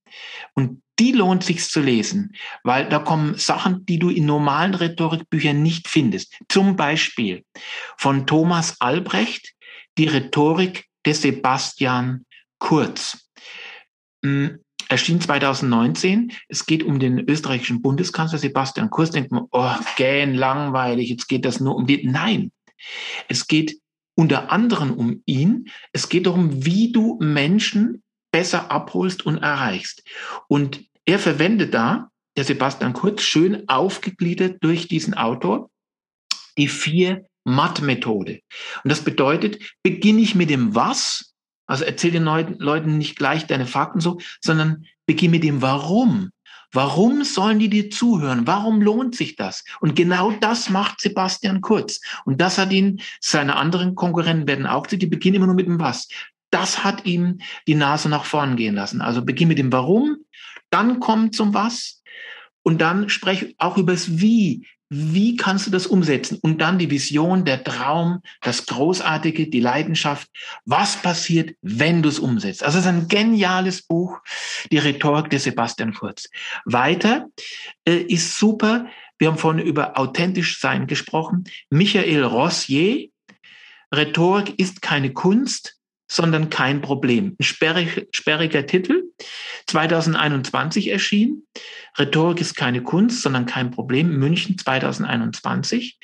Und die lohnt sich zu lesen, weil da kommen Sachen, die du in normalen Rhetorikbüchern nicht findest. Zum Beispiel von Thomas Albrecht, die Rhetorik des Sebastian Kurz. Erschien 2019. Es geht um den österreichischen Bundeskanzler Sebastian Kurz. Denkt man, oh, gähn, langweilig, jetzt geht das nur um den. Nein, es geht unter anderem um ihn. Es geht darum, wie du Menschen besser abholst und erreichst. Und er verwendet da, der Sebastian Kurz, schön aufgegliedert durch diesen Autor, die vier Matt-Methode. Und das bedeutet, beginne ich mit dem Was, also erzähl den Leuten nicht gleich deine Fakten so, sondern beginne mit dem Warum. Warum sollen die dir zuhören? Warum lohnt sich das? Und genau das macht Sebastian Kurz. Und das hat ihn, seine anderen Konkurrenten werden auch, die beginnen immer nur mit dem Was. Das hat ihm die Nase nach vorn gehen lassen. Also beginn mit dem Warum, dann kommt zum Was und dann spreche auch über das Wie. Wie kannst du das umsetzen? Und dann die Vision, der Traum, das Großartige, die Leidenschaft. Was passiert, wenn du es umsetzt? Also es ist ein geniales Buch, die Rhetorik des Sebastian Kurz. Weiter äh, ist super. Wir haben vorhin über authentisch sein gesprochen. Michael Rossier. Rhetorik ist keine Kunst, sondern kein Problem. Ein sperrig, sperriger Titel, 2021 erschien. Rhetorik ist keine Kunst, sondern kein Problem. München 2021.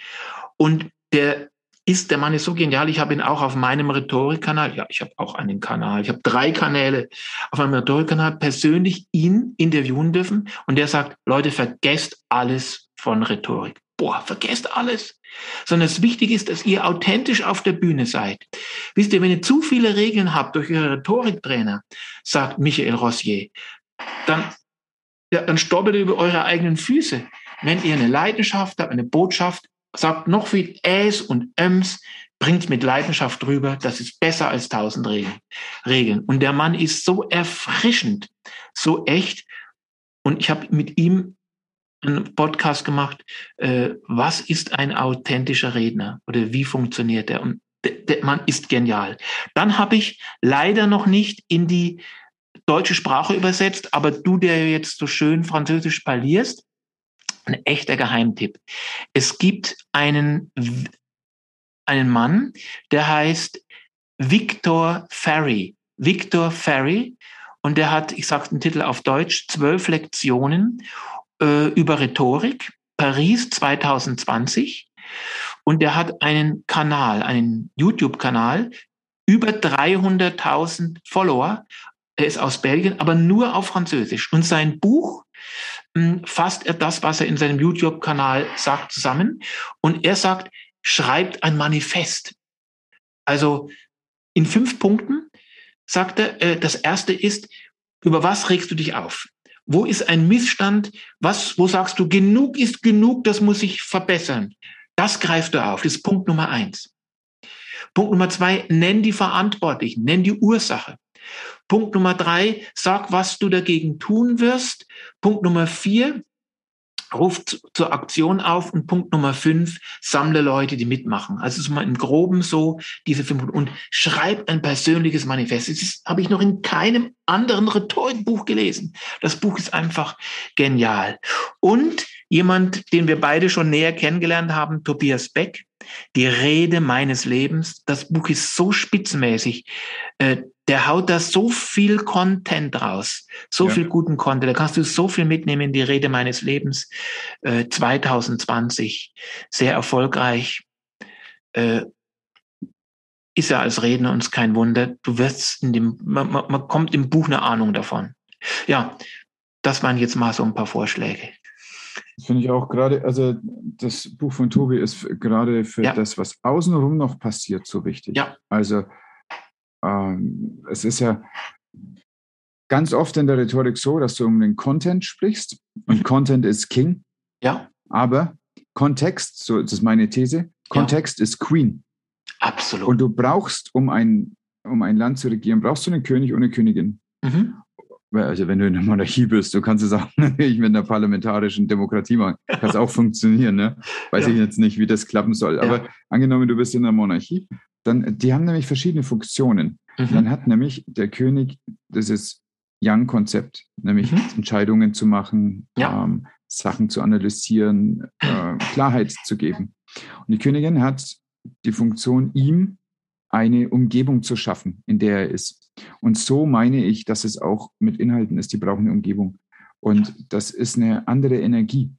Und der ist, der Mann ist so genial. Ich habe ihn auch auf meinem Rhetorikkanal, ja, ich habe auch einen Kanal, ich habe drei Kanäle auf meinem Rhetorikkanal persönlich ihn interviewen dürfen. Und der sagt, Leute, vergesst alles von Rhetorik. Boah, vergesst alles sondern es wichtig ist, dass ihr authentisch auf der Bühne seid. Wisst ihr, wenn ihr zu viele Regeln habt durch eure Rhetoriktrainer, sagt Michael Rossier, dann, ja, dann stoppelt ihr über eure eigenen Füße. Wenn ihr eine Leidenschaft habt, eine Botschaft, sagt noch viel Äs und Öms, bringt mit Leidenschaft drüber, das ist besser als tausend Regeln. Und der Mann ist so erfrischend, so echt. Und ich habe mit ihm einen Podcast gemacht, äh, was ist ein authentischer Redner oder wie funktioniert er? Und der Mann ist genial. Dann habe ich leider noch nicht in die deutsche Sprache übersetzt, aber du, der jetzt so schön Französisch parlierst, ein echter Geheimtipp. Es gibt einen, einen Mann, der heißt Victor Ferry. Victor Ferry. Und der hat, ich sage den Titel auf Deutsch, zwölf Lektionen äh, über Rhetorik, Paris 2020. Und der hat einen Kanal, einen YouTube-Kanal, über 300.000 Follower. Er ist aus Belgien, aber nur auf Französisch. Und sein Buch hm, fasst er das, was er in seinem YouTube-Kanal sagt, zusammen. Und er sagt, schreibt ein Manifest. Also in fünf Punkten sagt er, äh, das erste ist, über was regst du dich auf? Wo ist ein Missstand? Was, wo sagst du, genug ist genug, das muss sich verbessern? Das greifst du auf. Das ist Punkt Nummer eins. Punkt Nummer zwei, nenn die Verantwortlichen, nenn die Ursache. Punkt Nummer drei, sag, was du dagegen tun wirst. Punkt Nummer vier, ruft zur Aktion auf und Punkt Nummer fünf, sammle Leute, die mitmachen. Also ist mal im Groben so, diese fünf und schreib ein persönliches Manifest. Das habe ich noch in keinem anderen Rhetorikbuch gelesen. Das Buch ist einfach genial. Und jemand, den wir beide schon näher kennengelernt haben, Tobias Beck, die Rede meines Lebens. Das Buch ist so spitzenmäßig. Der haut da so viel Content raus, so ja. viel guten Content. Da kannst du so viel mitnehmen in die Rede meines Lebens. Äh, 2020 sehr erfolgreich. Äh, ist ja als Redner uns kein Wunder. Du wirst in dem, man, man kommt im Buch eine Ahnung davon. Ja, das waren jetzt mal so ein paar Vorschläge. Das finde ich auch gerade, also das Buch von Tobi ist gerade für ja. das, was außenrum noch passiert, so wichtig. Ja. Also ähm, es ist ja ganz oft in der Rhetorik so, dass du um den Content sprichst und mhm. Content ist King. Ja. Aber Kontext, so das ist meine These, Kontext ja. ist Queen. Absolut. Und du brauchst, um ein, um ein Land zu regieren, brauchst du einen König und eine Königin. Mhm. Also wenn du in der Monarchie bist, du kannst es auch <laughs> natürlich mit einer parlamentarischen Demokratie machen. Kann es auch funktionieren, ne? Weiß ja. ich jetzt nicht, wie das klappen soll. Aber ja. angenommen, du bist in der Monarchie, dann, die haben nämlich verschiedene Funktionen. Mhm. Dann hat nämlich der König dieses Young-Konzept, nämlich mhm. Entscheidungen zu machen, ja. ähm, Sachen zu analysieren, äh, Klarheit zu geben. Und die Königin hat die Funktion, ihm eine Umgebung zu schaffen, in der er ist. Und so meine ich, dass es auch mit Inhalten ist, die brauchen eine Umgebung. Und das ist eine andere Energie.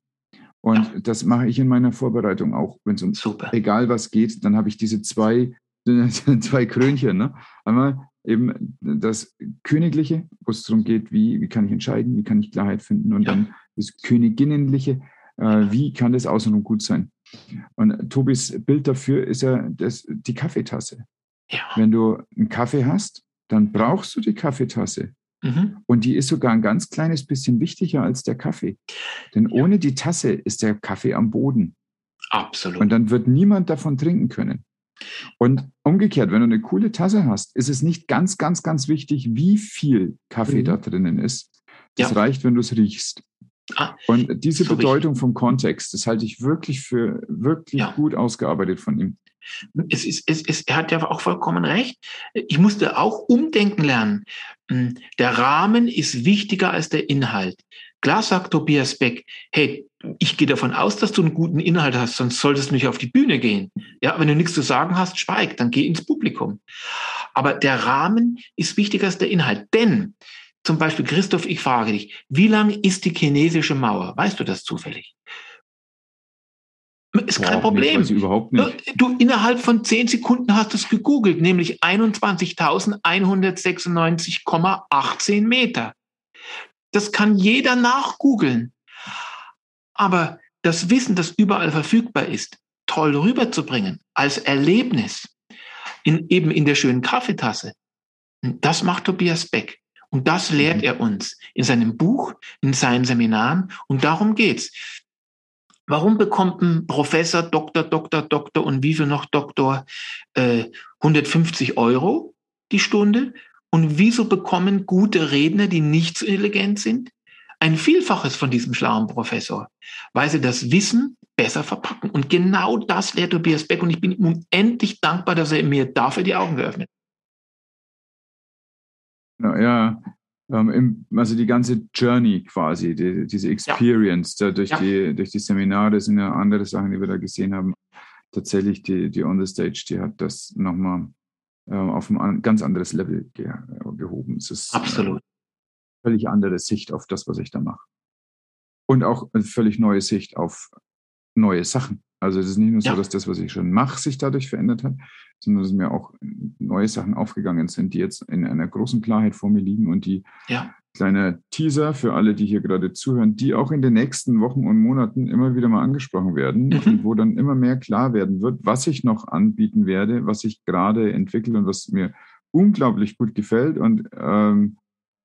Und ja. das mache ich in meiner Vorbereitung auch, wenn es um Super. egal was geht, dann habe ich diese zwei, <laughs> zwei Krönchen. Ne? Einmal eben das Königliche, wo es darum geht, wie, wie kann ich entscheiden, wie kann ich Klarheit finden und ja. dann das Königinnenliche, äh, wie kann das außenrum gut sein. Und Tobis Bild dafür ist ja das, die Kaffeetasse. Ja. Wenn du einen Kaffee hast, dann brauchst du die Kaffeetasse. Mhm. Und die ist sogar ein ganz kleines bisschen wichtiger als der Kaffee. Denn ja. ohne die Tasse ist der Kaffee am Boden. Absolut. Und dann wird niemand davon trinken können. Und umgekehrt, wenn du eine coole Tasse hast, ist es nicht ganz, ganz, ganz wichtig, wie viel Kaffee mhm. da drinnen ist. Das ja. reicht, wenn du es riechst. Ah, und diese so Bedeutung vom Kontext, das halte ich wirklich für wirklich ja. gut ausgearbeitet von ihm. Es ist, es ist, er hat ja auch vollkommen recht. Ich musste auch umdenken lernen. Hm, der Rahmen ist wichtiger als der Inhalt. Klar sagt Tobias Beck, hey, ich gehe davon aus, dass du einen guten Inhalt hast, sonst solltest du nicht auf die Bühne gehen. Ja, wenn du nichts zu sagen hast, schweig, dann geh ins Publikum. Aber der Rahmen ist wichtiger als der Inhalt. Denn zum Beispiel, Christoph, ich frage dich, wie lang ist die chinesische Mauer? Weißt du das zufällig? Ist Boah, kein Problem. Nicht, überhaupt nicht. Du, innerhalb von zehn Sekunden hast es gegoogelt, nämlich 21.196,18 Meter. Das kann jeder nachgoogeln. Aber das Wissen, das überall verfügbar ist, toll rüberzubringen, als Erlebnis, in, eben in der schönen Kaffeetasse, das macht Tobias Beck. Und das lehrt mhm. er uns in seinem Buch, in seinen Seminaren. Und darum geht's. Warum bekommt ein Professor, Doktor, Doktor, Doktor und wie viel noch Doktor äh, 150 Euro die Stunde? Und wieso bekommen gute Redner, die nicht so intelligent sind, ein Vielfaches von diesem schlauen Professor? Weil sie das Wissen besser verpacken. Und genau das lehrt Tobias Beck. Und ich bin unendlich dankbar, dass er mir dafür die Augen geöffnet hat. Ja. Ähm, also die ganze Journey quasi, die, diese Experience ja. durch, ja. Die, durch die Seminare sind ja andere Sachen, die wir da gesehen haben. Tatsächlich die, die On the Stage, die hat das nochmal äh, auf ein ganz anderes Level ge gehoben. Ist Absolut. Äh, völlig andere Sicht auf das, was ich da mache. Und auch eine völlig neue Sicht auf neue Sachen. Also es ist nicht nur so, dass das, was ich schon mache, sich dadurch verändert hat, sondern dass mir auch neue Sachen aufgegangen sind, die jetzt in einer großen Klarheit vor mir liegen und die ja. kleine Teaser für alle, die hier gerade zuhören, die auch in den nächsten Wochen und Monaten immer wieder mal angesprochen werden mhm. und wo dann immer mehr klar werden wird, was ich noch anbieten werde, was ich gerade entwickle und was mir unglaublich gut gefällt. Und ähm,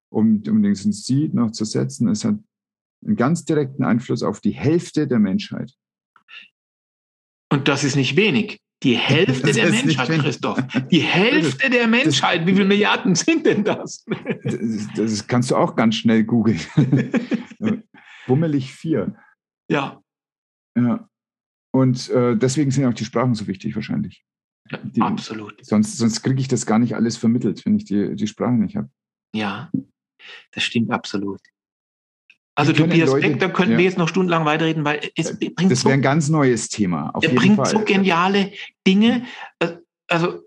um, um den Seed noch zu setzen, es hat einen ganz direkten Einfluss auf die Hälfte der Menschheit. Und das ist nicht wenig. Die Hälfte <laughs> der Menschheit, Christoph. Die <laughs> Hälfte der Menschheit. Wie viele Milliarden sind denn das? Das, das kannst du auch ganz schnell googeln. <laughs> Bummelig vier. Ja. Ja. Und äh, deswegen sind auch die Sprachen so wichtig wahrscheinlich. Die, Absolut. Sonst, sonst kriege ich das gar nicht alles vermittelt, wenn ich die, die Sprache nicht habe. Ja, das stimmt absolut. Also Tobias Leute, Beck, da könnten ja. wir jetzt noch stundenlang weiterreden, weil es äh, bringt Das wäre ein ganz neues Thema. er bringt Fall. so geniale Dinge. Äh, also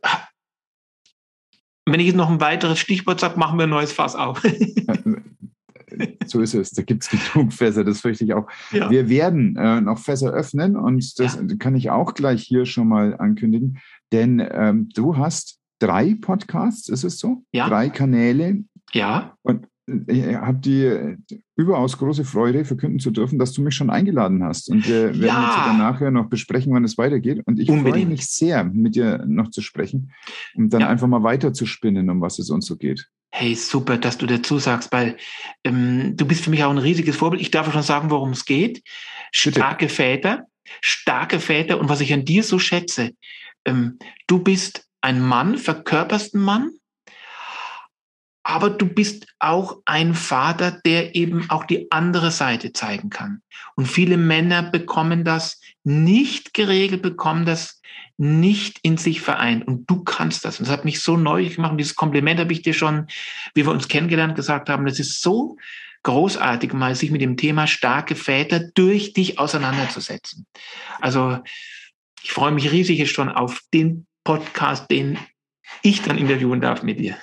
wenn ich jetzt noch ein weiteres Stichwort sage, machen wir ein neues Fass auf. <laughs> so ist es. Da gibt es genug <laughs> Fässer, das fürchte ich auch. Ja. Wir werden äh, noch Fässer öffnen und das ja. kann ich auch gleich hier schon mal ankündigen, denn ähm, du hast drei Podcasts, ist es so? Ja. Drei Kanäle. Ja. Und ich habe die überaus große Freude, verkünden zu dürfen, dass du mich schon eingeladen hast. Und wir werden ja. jetzt nachher noch besprechen, wann es weitergeht. Und ich freue mich sehr, mit dir noch zu sprechen und dann ja. einfach mal weiter zu spinnen, um was es uns so geht. Hey, super, dass du dazu sagst, weil ähm, du bist für mich auch ein riesiges Vorbild. Ich darf schon sagen, worum es geht. Starke Bitte. Väter, starke Väter. Und was ich an dir so schätze, ähm, du bist ein Mann, verkörperst einen Mann, aber du bist auch ein Vater, der eben auch die andere Seite zeigen kann. Und viele Männer bekommen das nicht geregelt, bekommen das nicht in sich vereint. Und du kannst das. Und das hat mich so neugierig gemacht. Und dieses Kompliment habe ich dir schon, wie wir uns kennengelernt, gesagt haben. Das ist so großartig, mal sich mit dem Thema starke Väter durch dich auseinanderzusetzen. Also ich freue mich riesig jetzt schon auf den Podcast, den ich dann interviewen darf mit dir.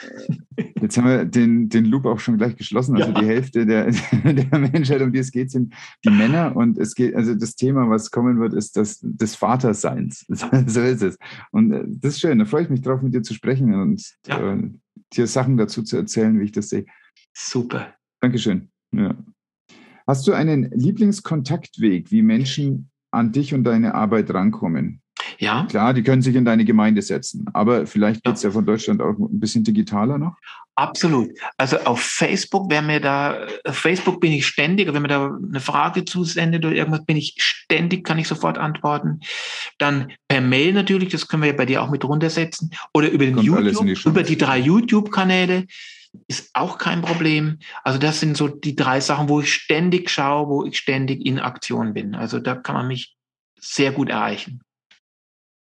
Jetzt haben wir den, den Loop auch schon gleich geschlossen. Also ja. die Hälfte der, <laughs> der Menschheit, um die es geht, sind die Männer. Und es geht, also das Thema, was kommen wird, ist das des Vaterseins. <laughs> so ist es. Und äh, das ist schön. Da freue ich mich drauf, mit dir zu sprechen und ja. äh, dir Sachen dazu zu erzählen, wie ich das sehe. Super. Dankeschön. Ja. Hast du einen Lieblingskontaktweg, wie Menschen an dich und deine Arbeit rankommen? Ja. Klar, die können sich in deine Gemeinde setzen, aber vielleicht geht es ja. ja von Deutschland auch ein bisschen digitaler noch. Absolut. Also auf Facebook, wer mir da, auf Facebook bin ich ständig, wenn mir da eine Frage zusendet oder irgendwas, bin ich ständig, kann ich sofort antworten. Dann per Mail natürlich, das können wir ja bei dir auch mit runtersetzen. Oder über den Kommt YouTube, die über die drei YouTube-Kanäle ist auch kein Problem. Also das sind so die drei Sachen, wo ich ständig schaue, wo ich ständig in Aktion bin. Also da kann man mich sehr gut erreichen.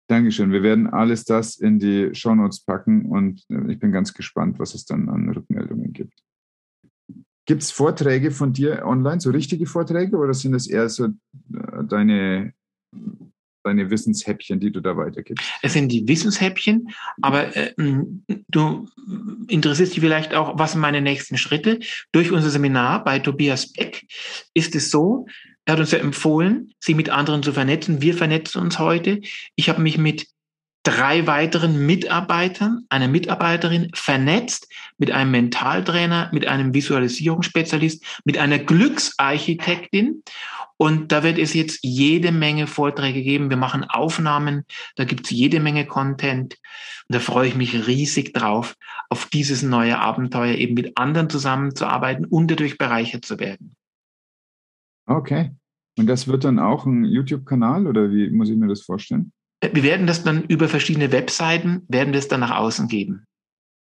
Dankeschön. Wir werden alles das in die Shownotes packen und äh, ich bin ganz gespannt, was es dann an Rückmeldungen gibt. Gibt es Vorträge von dir online, so richtige Vorträge, oder sind es eher so äh, deine, deine Wissenshäppchen, die du da weitergibst? Es sind die Wissenshäppchen, aber äh, du interessierst dich vielleicht auch, was sind meine nächsten Schritte? Durch unser Seminar bei Tobias Beck ist es so, er hat uns ja empfohlen, sich mit anderen zu vernetzen. Wir vernetzen uns heute. Ich habe mich mit drei weiteren Mitarbeitern, einer Mitarbeiterin vernetzt, mit einem Mentaltrainer, mit einem Visualisierungsspezialist, mit einer Glücksarchitektin. Und da wird es jetzt jede Menge Vorträge geben. Wir machen Aufnahmen, da gibt es jede Menge Content. Und da freue ich mich riesig drauf, auf dieses neue Abenteuer eben mit anderen zusammenzuarbeiten und dadurch bereichert zu werden. Okay. Und das wird dann auch ein YouTube-Kanal oder wie muss ich mir das vorstellen? Wir werden das dann über verschiedene Webseiten, werden das dann nach außen geben.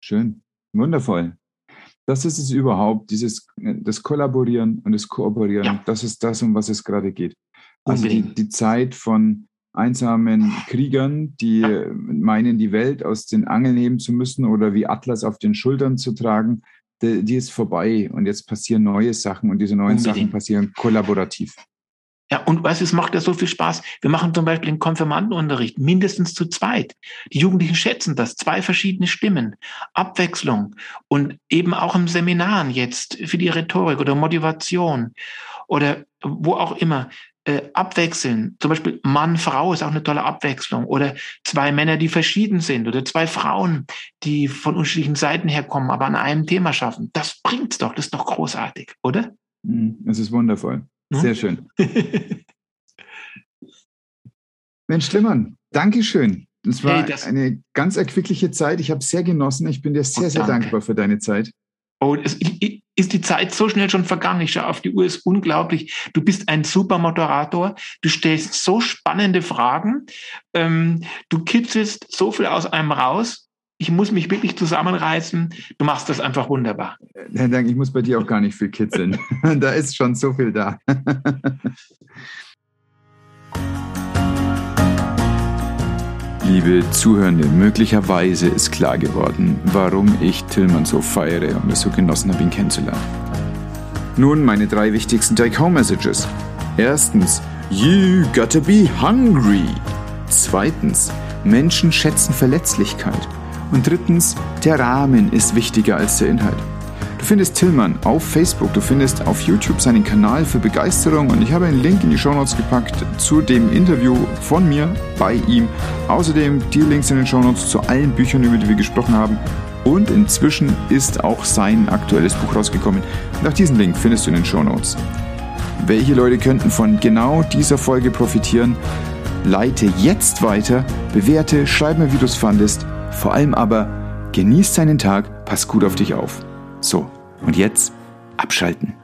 Schön. Wundervoll. Das ist es überhaupt, dieses, das Kollaborieren und das Kooperieren. Ja. Das ist das, um was es gerade geht. Also die, die, Zeit von einsamen Kriegern, die ja. meinen, die Welt aus den Angeln heben zu müssen oder wie Atlas auf den Schultern zu tragen, die, die ist vorbei und jetzt passieren neue Sachen und diese neuen Unbedingt. Sachen passieren kollaborativ. Ja, und weißt du, es macht ja so viel Spaß. Wir machen zum Beispiel den Konfirmandenunterricht mindestens zu zweit. Die Jugendlichen schätzen das. Zwei verschiedene Stimmen, Abwechslung und eben auch im Seminaren jetzt für die Rhetorik oder Motivation oder wo auch immer äh, abwechseln. Zum Beispiel Mann, Frau ist auch eine tolle Abwechslung. Oder zwei Männer, die verschieden sind. Oder zwei Frauen, die von unterschiedlichen Seiten herkommen, aber an einem Thema schaffen. Das bringt's doch. Das ist doch großartig, oder? Mhm, es ist wundervoll. Hm? Sehr schön. <laughs> Mensch, Schlimmern, Dankeschön. Es war hey, eine ganz erquickliche Zeit. Ich habe sehr genossen. Ich bin dir sehr, oh, sehr dankbar für deine Zeit. Oh, es ist die Zeit so schnell schon vergangen. Ich schaue auf die Uhr, ist unglaublich. Du bist ein super Moderator. Du stellst so spannende Fragen. Ähm, du kitzelst so viel aus einem raus. Ich muss mich wirklich zusammenreißen. Du machst das einfach wunderbar. Herr Dank, ich muss bei dir auch gar nicht viel kitzeln. <laughs> da ist schon so viel da. <laughs> Liebe Zuhörende, möglicherweise ist klar geworden, warum ich Tillmann so feiere und es so genossen habe, ihn kennenzulernen. Nun meine drei wichtigsten Take-Home-Messages. Erstens, you gotta be hungry. Zweitens, Menschen schätzen Verletzlichkeit. Und drittens, der Rahmen ist wichtiger als der Inhalt. Du findest Tillmann auf Facebook, du findest auf YouTube seinen Kanal für Begeisterung und ich habe einen Link in die Shownotes gepackt zu dem Interview von mir bei ihm. Außerdem die Links in den Shownotes zu allen Büchern, über die wir gesprochen haben. Und inzwischen ist auch sein aktuelles Buch rausgekommen. Nach diesem Link findest du in den Shownotes. Welche Leute könnten von genau dieser Folge profitieren? Leite jetzt weiter, bewerte, schreib mir, wie du es fandest. Vor allem aber genieß deinen Tag, pass gut auf dich auf. So, und jetzt abschalten.